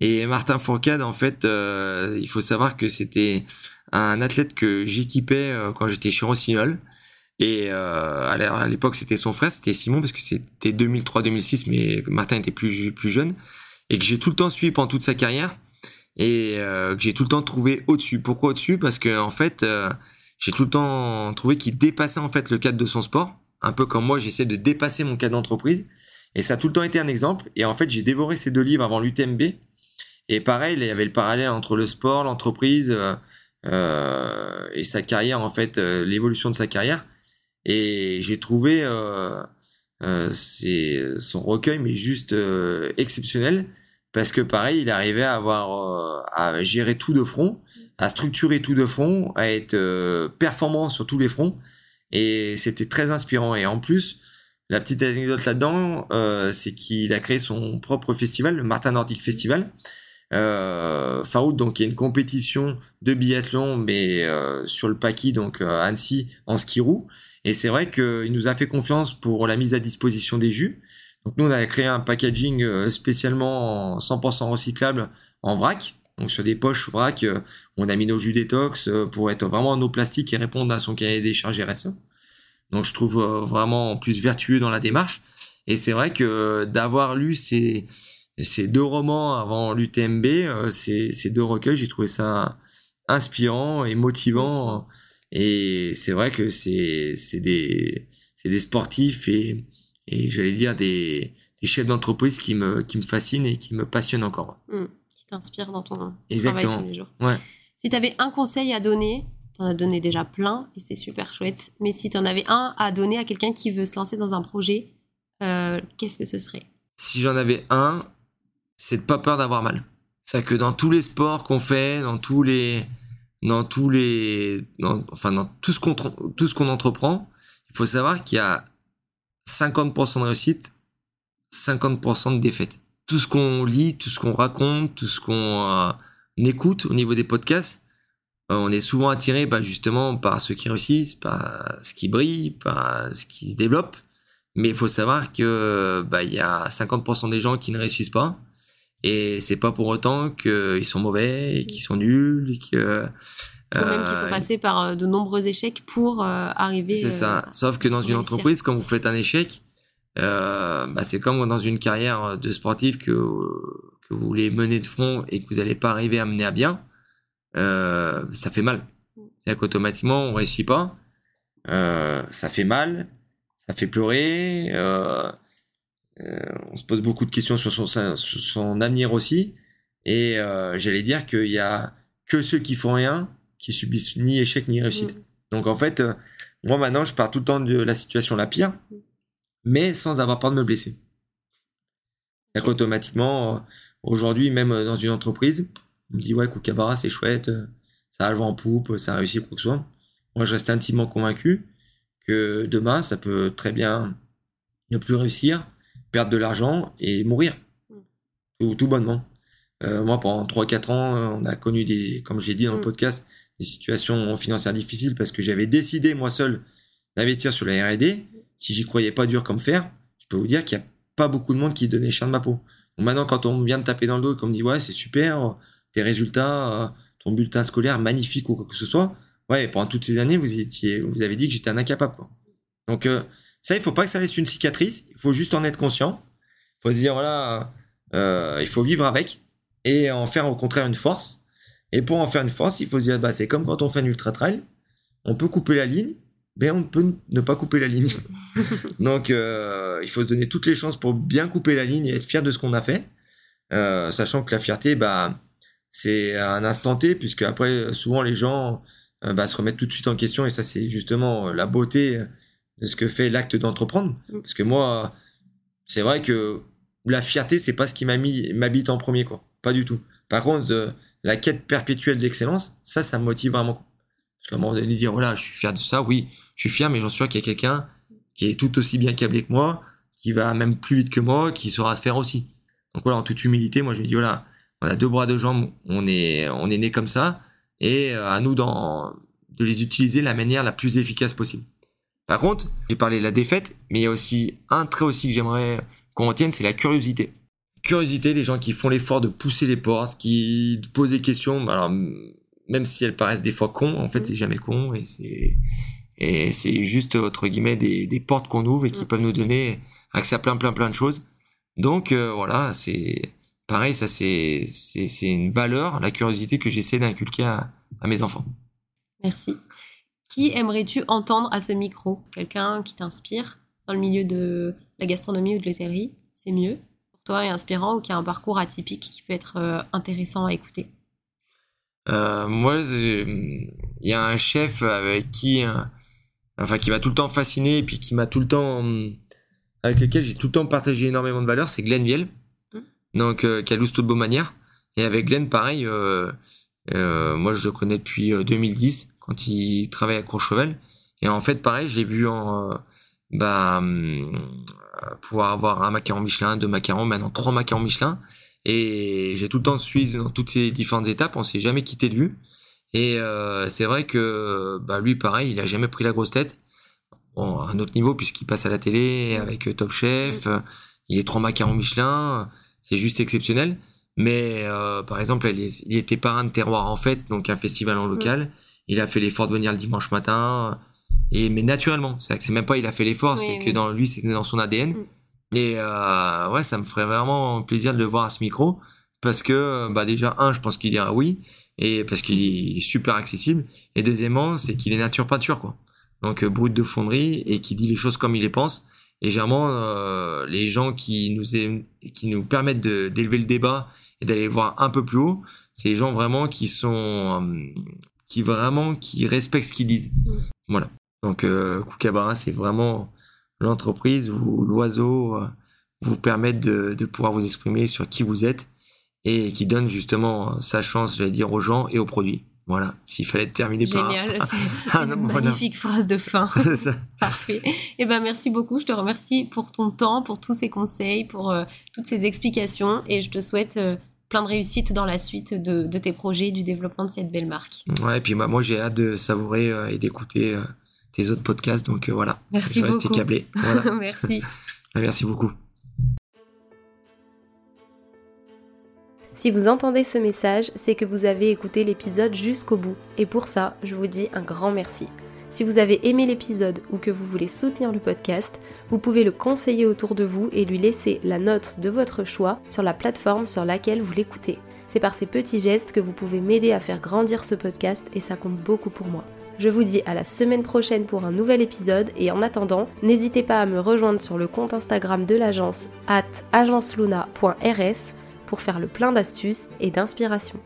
Et Martin Fourcade, en fait, euh, il faut savoir que c'était un athlète que j'équipais quand j'étais chez Rossignol. Et à l'époque, c'était son frère, c'était Simon, parce que c'était 2003-2006, mais Martin était plus, plus jeune. Et que j'ai tout le temps suivi pendant toute sa carrière et euh, que j'ai tout le temps trouvé au-dessus. Pourquoi au-dessus? Parce que en fait, euh, j'ai tout le temps trouvé qu'il dépassait en fait le cadre de son sport, un peu comme moi j'essaie de dépasser mon cadre d'entreprise. Et ça a tout le temps été un exemple. Et en fait, j'ai dévoré ces deux livres avant l'UTMB. Et pareil, il y avait le parallèle entre le sport, l'entreprise euh, et sa carrière, en fait, l'évolution de sa carrière. Et j'ai trouvé son recueil, mais juste exceptionnel parce que pareil, il arrivait à avoir euh, à gérer tout de front, à structurer tout de front, à être euh, performant sur tous les fronts, et c'était très inspirant. Et en plus, la petite anecdote là-dedans, euh, c'est qu'il a créé son propre festival, le Martin Nordic Festival, euh, Farout, donc il y a une compétition de biathlon, mais sur le paquis, donc Annecy, en ski roue. Et c'est vrai qu'il nous a fait confiance pour la mise à disposition des jus. Donc nous, on a créé un packaging spécialement en 100% recyclable en vrac. Donc sur des poches vrac, on a mis nos jus détox pour être vraiment en eau plastique et répondre à son cahier des charges RSE. Donc je trouve vraiment plus vertueux dans la démarche. Et c'est vrai que d'avoir lu ces, deux romans avant l'UTMB, euh, ces deux recueils, j'ai trouvé ça inspirant et motivant. Et c'est vrai que c'est des, des sportifs et, et j'allais dire des, des chefs d'entreprise qui me, qui me fascinent et qui me passionnent encore. Mmh. qui t'inspirent dans ton Exactement. travail tous les jours. Ouais. Si tu avais un conseil à donner, tu en as donné déjà plein et c'est super chouette, mais si tu en avais un à donner à quelqu'un qui veut se lancer dans un projet, euh, qu'est-ce que ce serait? Si j'en avais un, c'est de pas peur d'avoir mal. C'est que dans tous les sports qu'on fait, dans tous les, dans tous les, enfin dans tout ce qu'on tout ce qu'on entreprend, il faut savoir qu'il y a 50% de réussite, 50% de défaite. Tout ce qu'on lit, tout ce qu'on raconte, tout ce qu'on euh, écoute au niveau des podcasts, euh, on est souvent attiré bah, justement par ceux qui réussissent, par ce qui brille, par ce qui se développe. Mais il faut savoir que bah y a 50% des gens qui ne réussissent pas et c'est pas pour autant qu'ils sont mauvais, qu'ils sont nuls, et que ou même qu'ils sont euh, passés par euh, de nombreux échecs pour euh, arriver. C'est ça. Sauf que dans une entreprise, quand vous faites un échec, euh, bah c'est comme dans une carrière de sportif que que vous voulez mener de front et que vous n'allez pas arriver à mener à bien, euh, ça fait mal. C'est-à-dire qu'automatiquement on réussit pas, euh, ça fait mal, ça fait pleurer. Euh, on se pose beaucoup de questions sur son, sur son avenir aussi. Et euh, j'allais dire qu'il y a que ceux qui font rien qui subissent ni échec ni réussite. Mmh. Donc en fait, euh, moi maintenant, je pars tout le temps de la situation la pire, mais sans avoir peur de me blesser. C'est qu'automatiquement, aujourd'hui, même dans une entreprise, on me dit ouais, Kukabara, c'est chouette, ça a le vent en poupe, ça a réussi quoi que ce soit. Moi, je reste intimement convaincu que demain, ça peut très bien ne plus réussir, perdre de l'argent et mourir. Mm. Tout, bonnement. Euh, moi, pendant 3-4 ans, on a connu des, comme j'ai dit dans le mm. podcast, des situations financières difficiles parce que j'avais décidé moi seul d'investir sur la R&D. Si j'y croyais pas dur comme faire, je peux vous dire qu'il y a pas beaucoup de monde qui donnait cher de ma peau. maintenant, quand on vient me taper dans le dos et qu'on me dit ouais, c'est super, tes résultats, euh, ton bulletin scolaire magnifique ou quoi que ce soit, ouais, pendant toutes ces années, vous étiez, vous avez dit que j'étais un incapable, quoi. Donc, euh, ça, il faut pas que ça laisse une cicatrice. Il faut juste en être conscient. Il faut se dire, voilà, euh, il faut vivre avec et en faire au contraire une force. Et pour en faire une force, il faut se dire, bah, c'est comme quand on fait un ultra trail. On peut couper la ligne, mais on peut ne pas couper la ligne. Donc, euh, il faut se donner toutes les chances pour bien couper la ligne et être fier de ce qu'on a fait. Euh, sachant que la fierté, bah, c'est un instant T, puisque après, souvent les gens bah, se remettent tout de suite en question, et ça, c'est justement la beauté de ce que fait l'acte d'entreprendre. Mm. Parce que moi, c'est vrai que la fierté, c'est pas ce qui m'a mis m'habite en premier, quoi. Pas du tout. Par contre, euh, la quête perpétuelle d'excellence, ça, ça me motive vraiment. Parce qu'à un moment donné, dire, voilà, je suis fier de ça, oui, je suis fier, mais j'en suis sûr qu'il y a quelqu'un qui est tout aussi bien câblé que moi, qui va même plus vite que moi, qui saura faire aussi. Donc voilà, en toute humilité, moi, je me dis, voilà, on a deux bras, deux jambes, on est, on est né comme ça, et euh, à nous d'en, de les utiliser de la manière la plus efficace possible. Par contre, j'ai parlé de la défaite, mais il y a aussi un trait aussi que j'aimerais qu'on retienne, c'est la curiosité. Curiosité, les gens qui font l'effort de pousser les portes, qui posent des questions, alors même si elles paraissent des fois cons, en fait c'est jamais con et c'est et c'est juste entre guillemets des, des portes qu'on ouvre et qui peuvent nous donner accès à plein plein plein de choses. Donc euh, voilà, c'est pareil, ça c'est c'est une valeur, la curiosité que j'essaie d'inculquer à, à mes enfants. Merci. Qui aimerais-tu entendre à ce micro? Quelqu'un qui t'inspire dans le milieu de la gastronomie ou de l'hôtellerie? C'est mieux pour toi et inspirant ou qui a un parcours atypique qui peut être euh, intéressant à écouter? Euh, Moi, il y a un chef avec qui, euh, enfin, qui m'a tout le temps fasciné et puis qui m'a tout le temps, avec lequel j'ai tout le temps partagé énormément de valeurs, c'est Glenn Viel. Mmh. Donc, qui a de beaux manières. Et avec Glenn, pareil, moi je le connais depuis 2010 quand il travaille à Courchevel. Et en fait, pareil, j'ai vu en, euh, bah, hum, pouvoir avoir un macaron Michelin, deux macarons, maintenant trois macarons Michelin. Et j'ai tout le temps suivi dans toutes ces différentes étapes. On s'est jamais quitté de vue. Et euh, c'est vrai que bah, lui, pareil, il a jamais pris la grosse tête. Bon, à un autre niveau, puisqu'il passe à la télé avec Top Chef. Il est trois macarons Michelin. C'est juste exceptionnel. Mais euh, par exemple, il était parrain de Terroir en fait, donc un festival en local. Il a fait l'effort de venir le dimanche matin. Et mais naturellement, c'est que c'est même pas il a fait l'effort, c'est que dans lui c'est dans son ADN. Mm. Et euh, ouais, ça me ferait vraiment plaisir de le voir à ce micro parce que bah déjà un, je pense qu'il dira oui et parce qu'il est super accessible et deuxièmement, c'est qu'il est nature peinture quoi. Donc euh, brut de fonderie et qui dit les choses comme il les pense. Et généralement, euh, les gens qui nous qui nous permettent d'élever le débat et d'aller voir un peu plus haut, c'est les gens vraiment qui sont euh, qui vraiment qui respectent ce qu'ils disent. Mm. Voilà. Donc euh, c'est vraiment l'entreprise où l'oiseau euh, vous permet de, de, pouvoir vous exprimer sur qui vous êtes et qui donne justement sa chance, j'allais dire, aux gens et aux produits. Voilà, s'il fallait terminer par Génial, c'est une magnifique phrase de fin. Parfait. Et eh ben merci beaucoup, je te remercie pour ton temps, pour tous ces conseils, pour euh, toutes ces explications et je te souhaite euh, plein de réussite dans la suite de, de, tes projets, du développement de cette belle marque. Ouais, et puis moi j'ai hâte de savourer et d'écouter tes autres podcasts. Donc euh, voilà, Merci je vais rester câblé. Merci. Merci beaucoup. Si vous entendez ce message, c'est que vous avez écouté l'épisode jusqu'au bout. Et pour ça, je vous dis un grand merci. Si vous avez aimé l'épisode ou que vous voulez soutenir le podcast, vous pouvez le conseiller autour de vous et lui laisser la note de votre choix sur la plateforme sur laquelle vous l'écoutez. C'est par ces petits gestes que vous pouvez m'aider à faire grandir ce podcast et ça compte beaucoup pour moi. Je vous dis à la semaine prochaine pour un nouvel épisode et en attendant, n'hésitez pas à me rejoindre sur le compte Instagram de l'agence at agenceluna.rs pour faire le plein d'astuces et d'inspiration.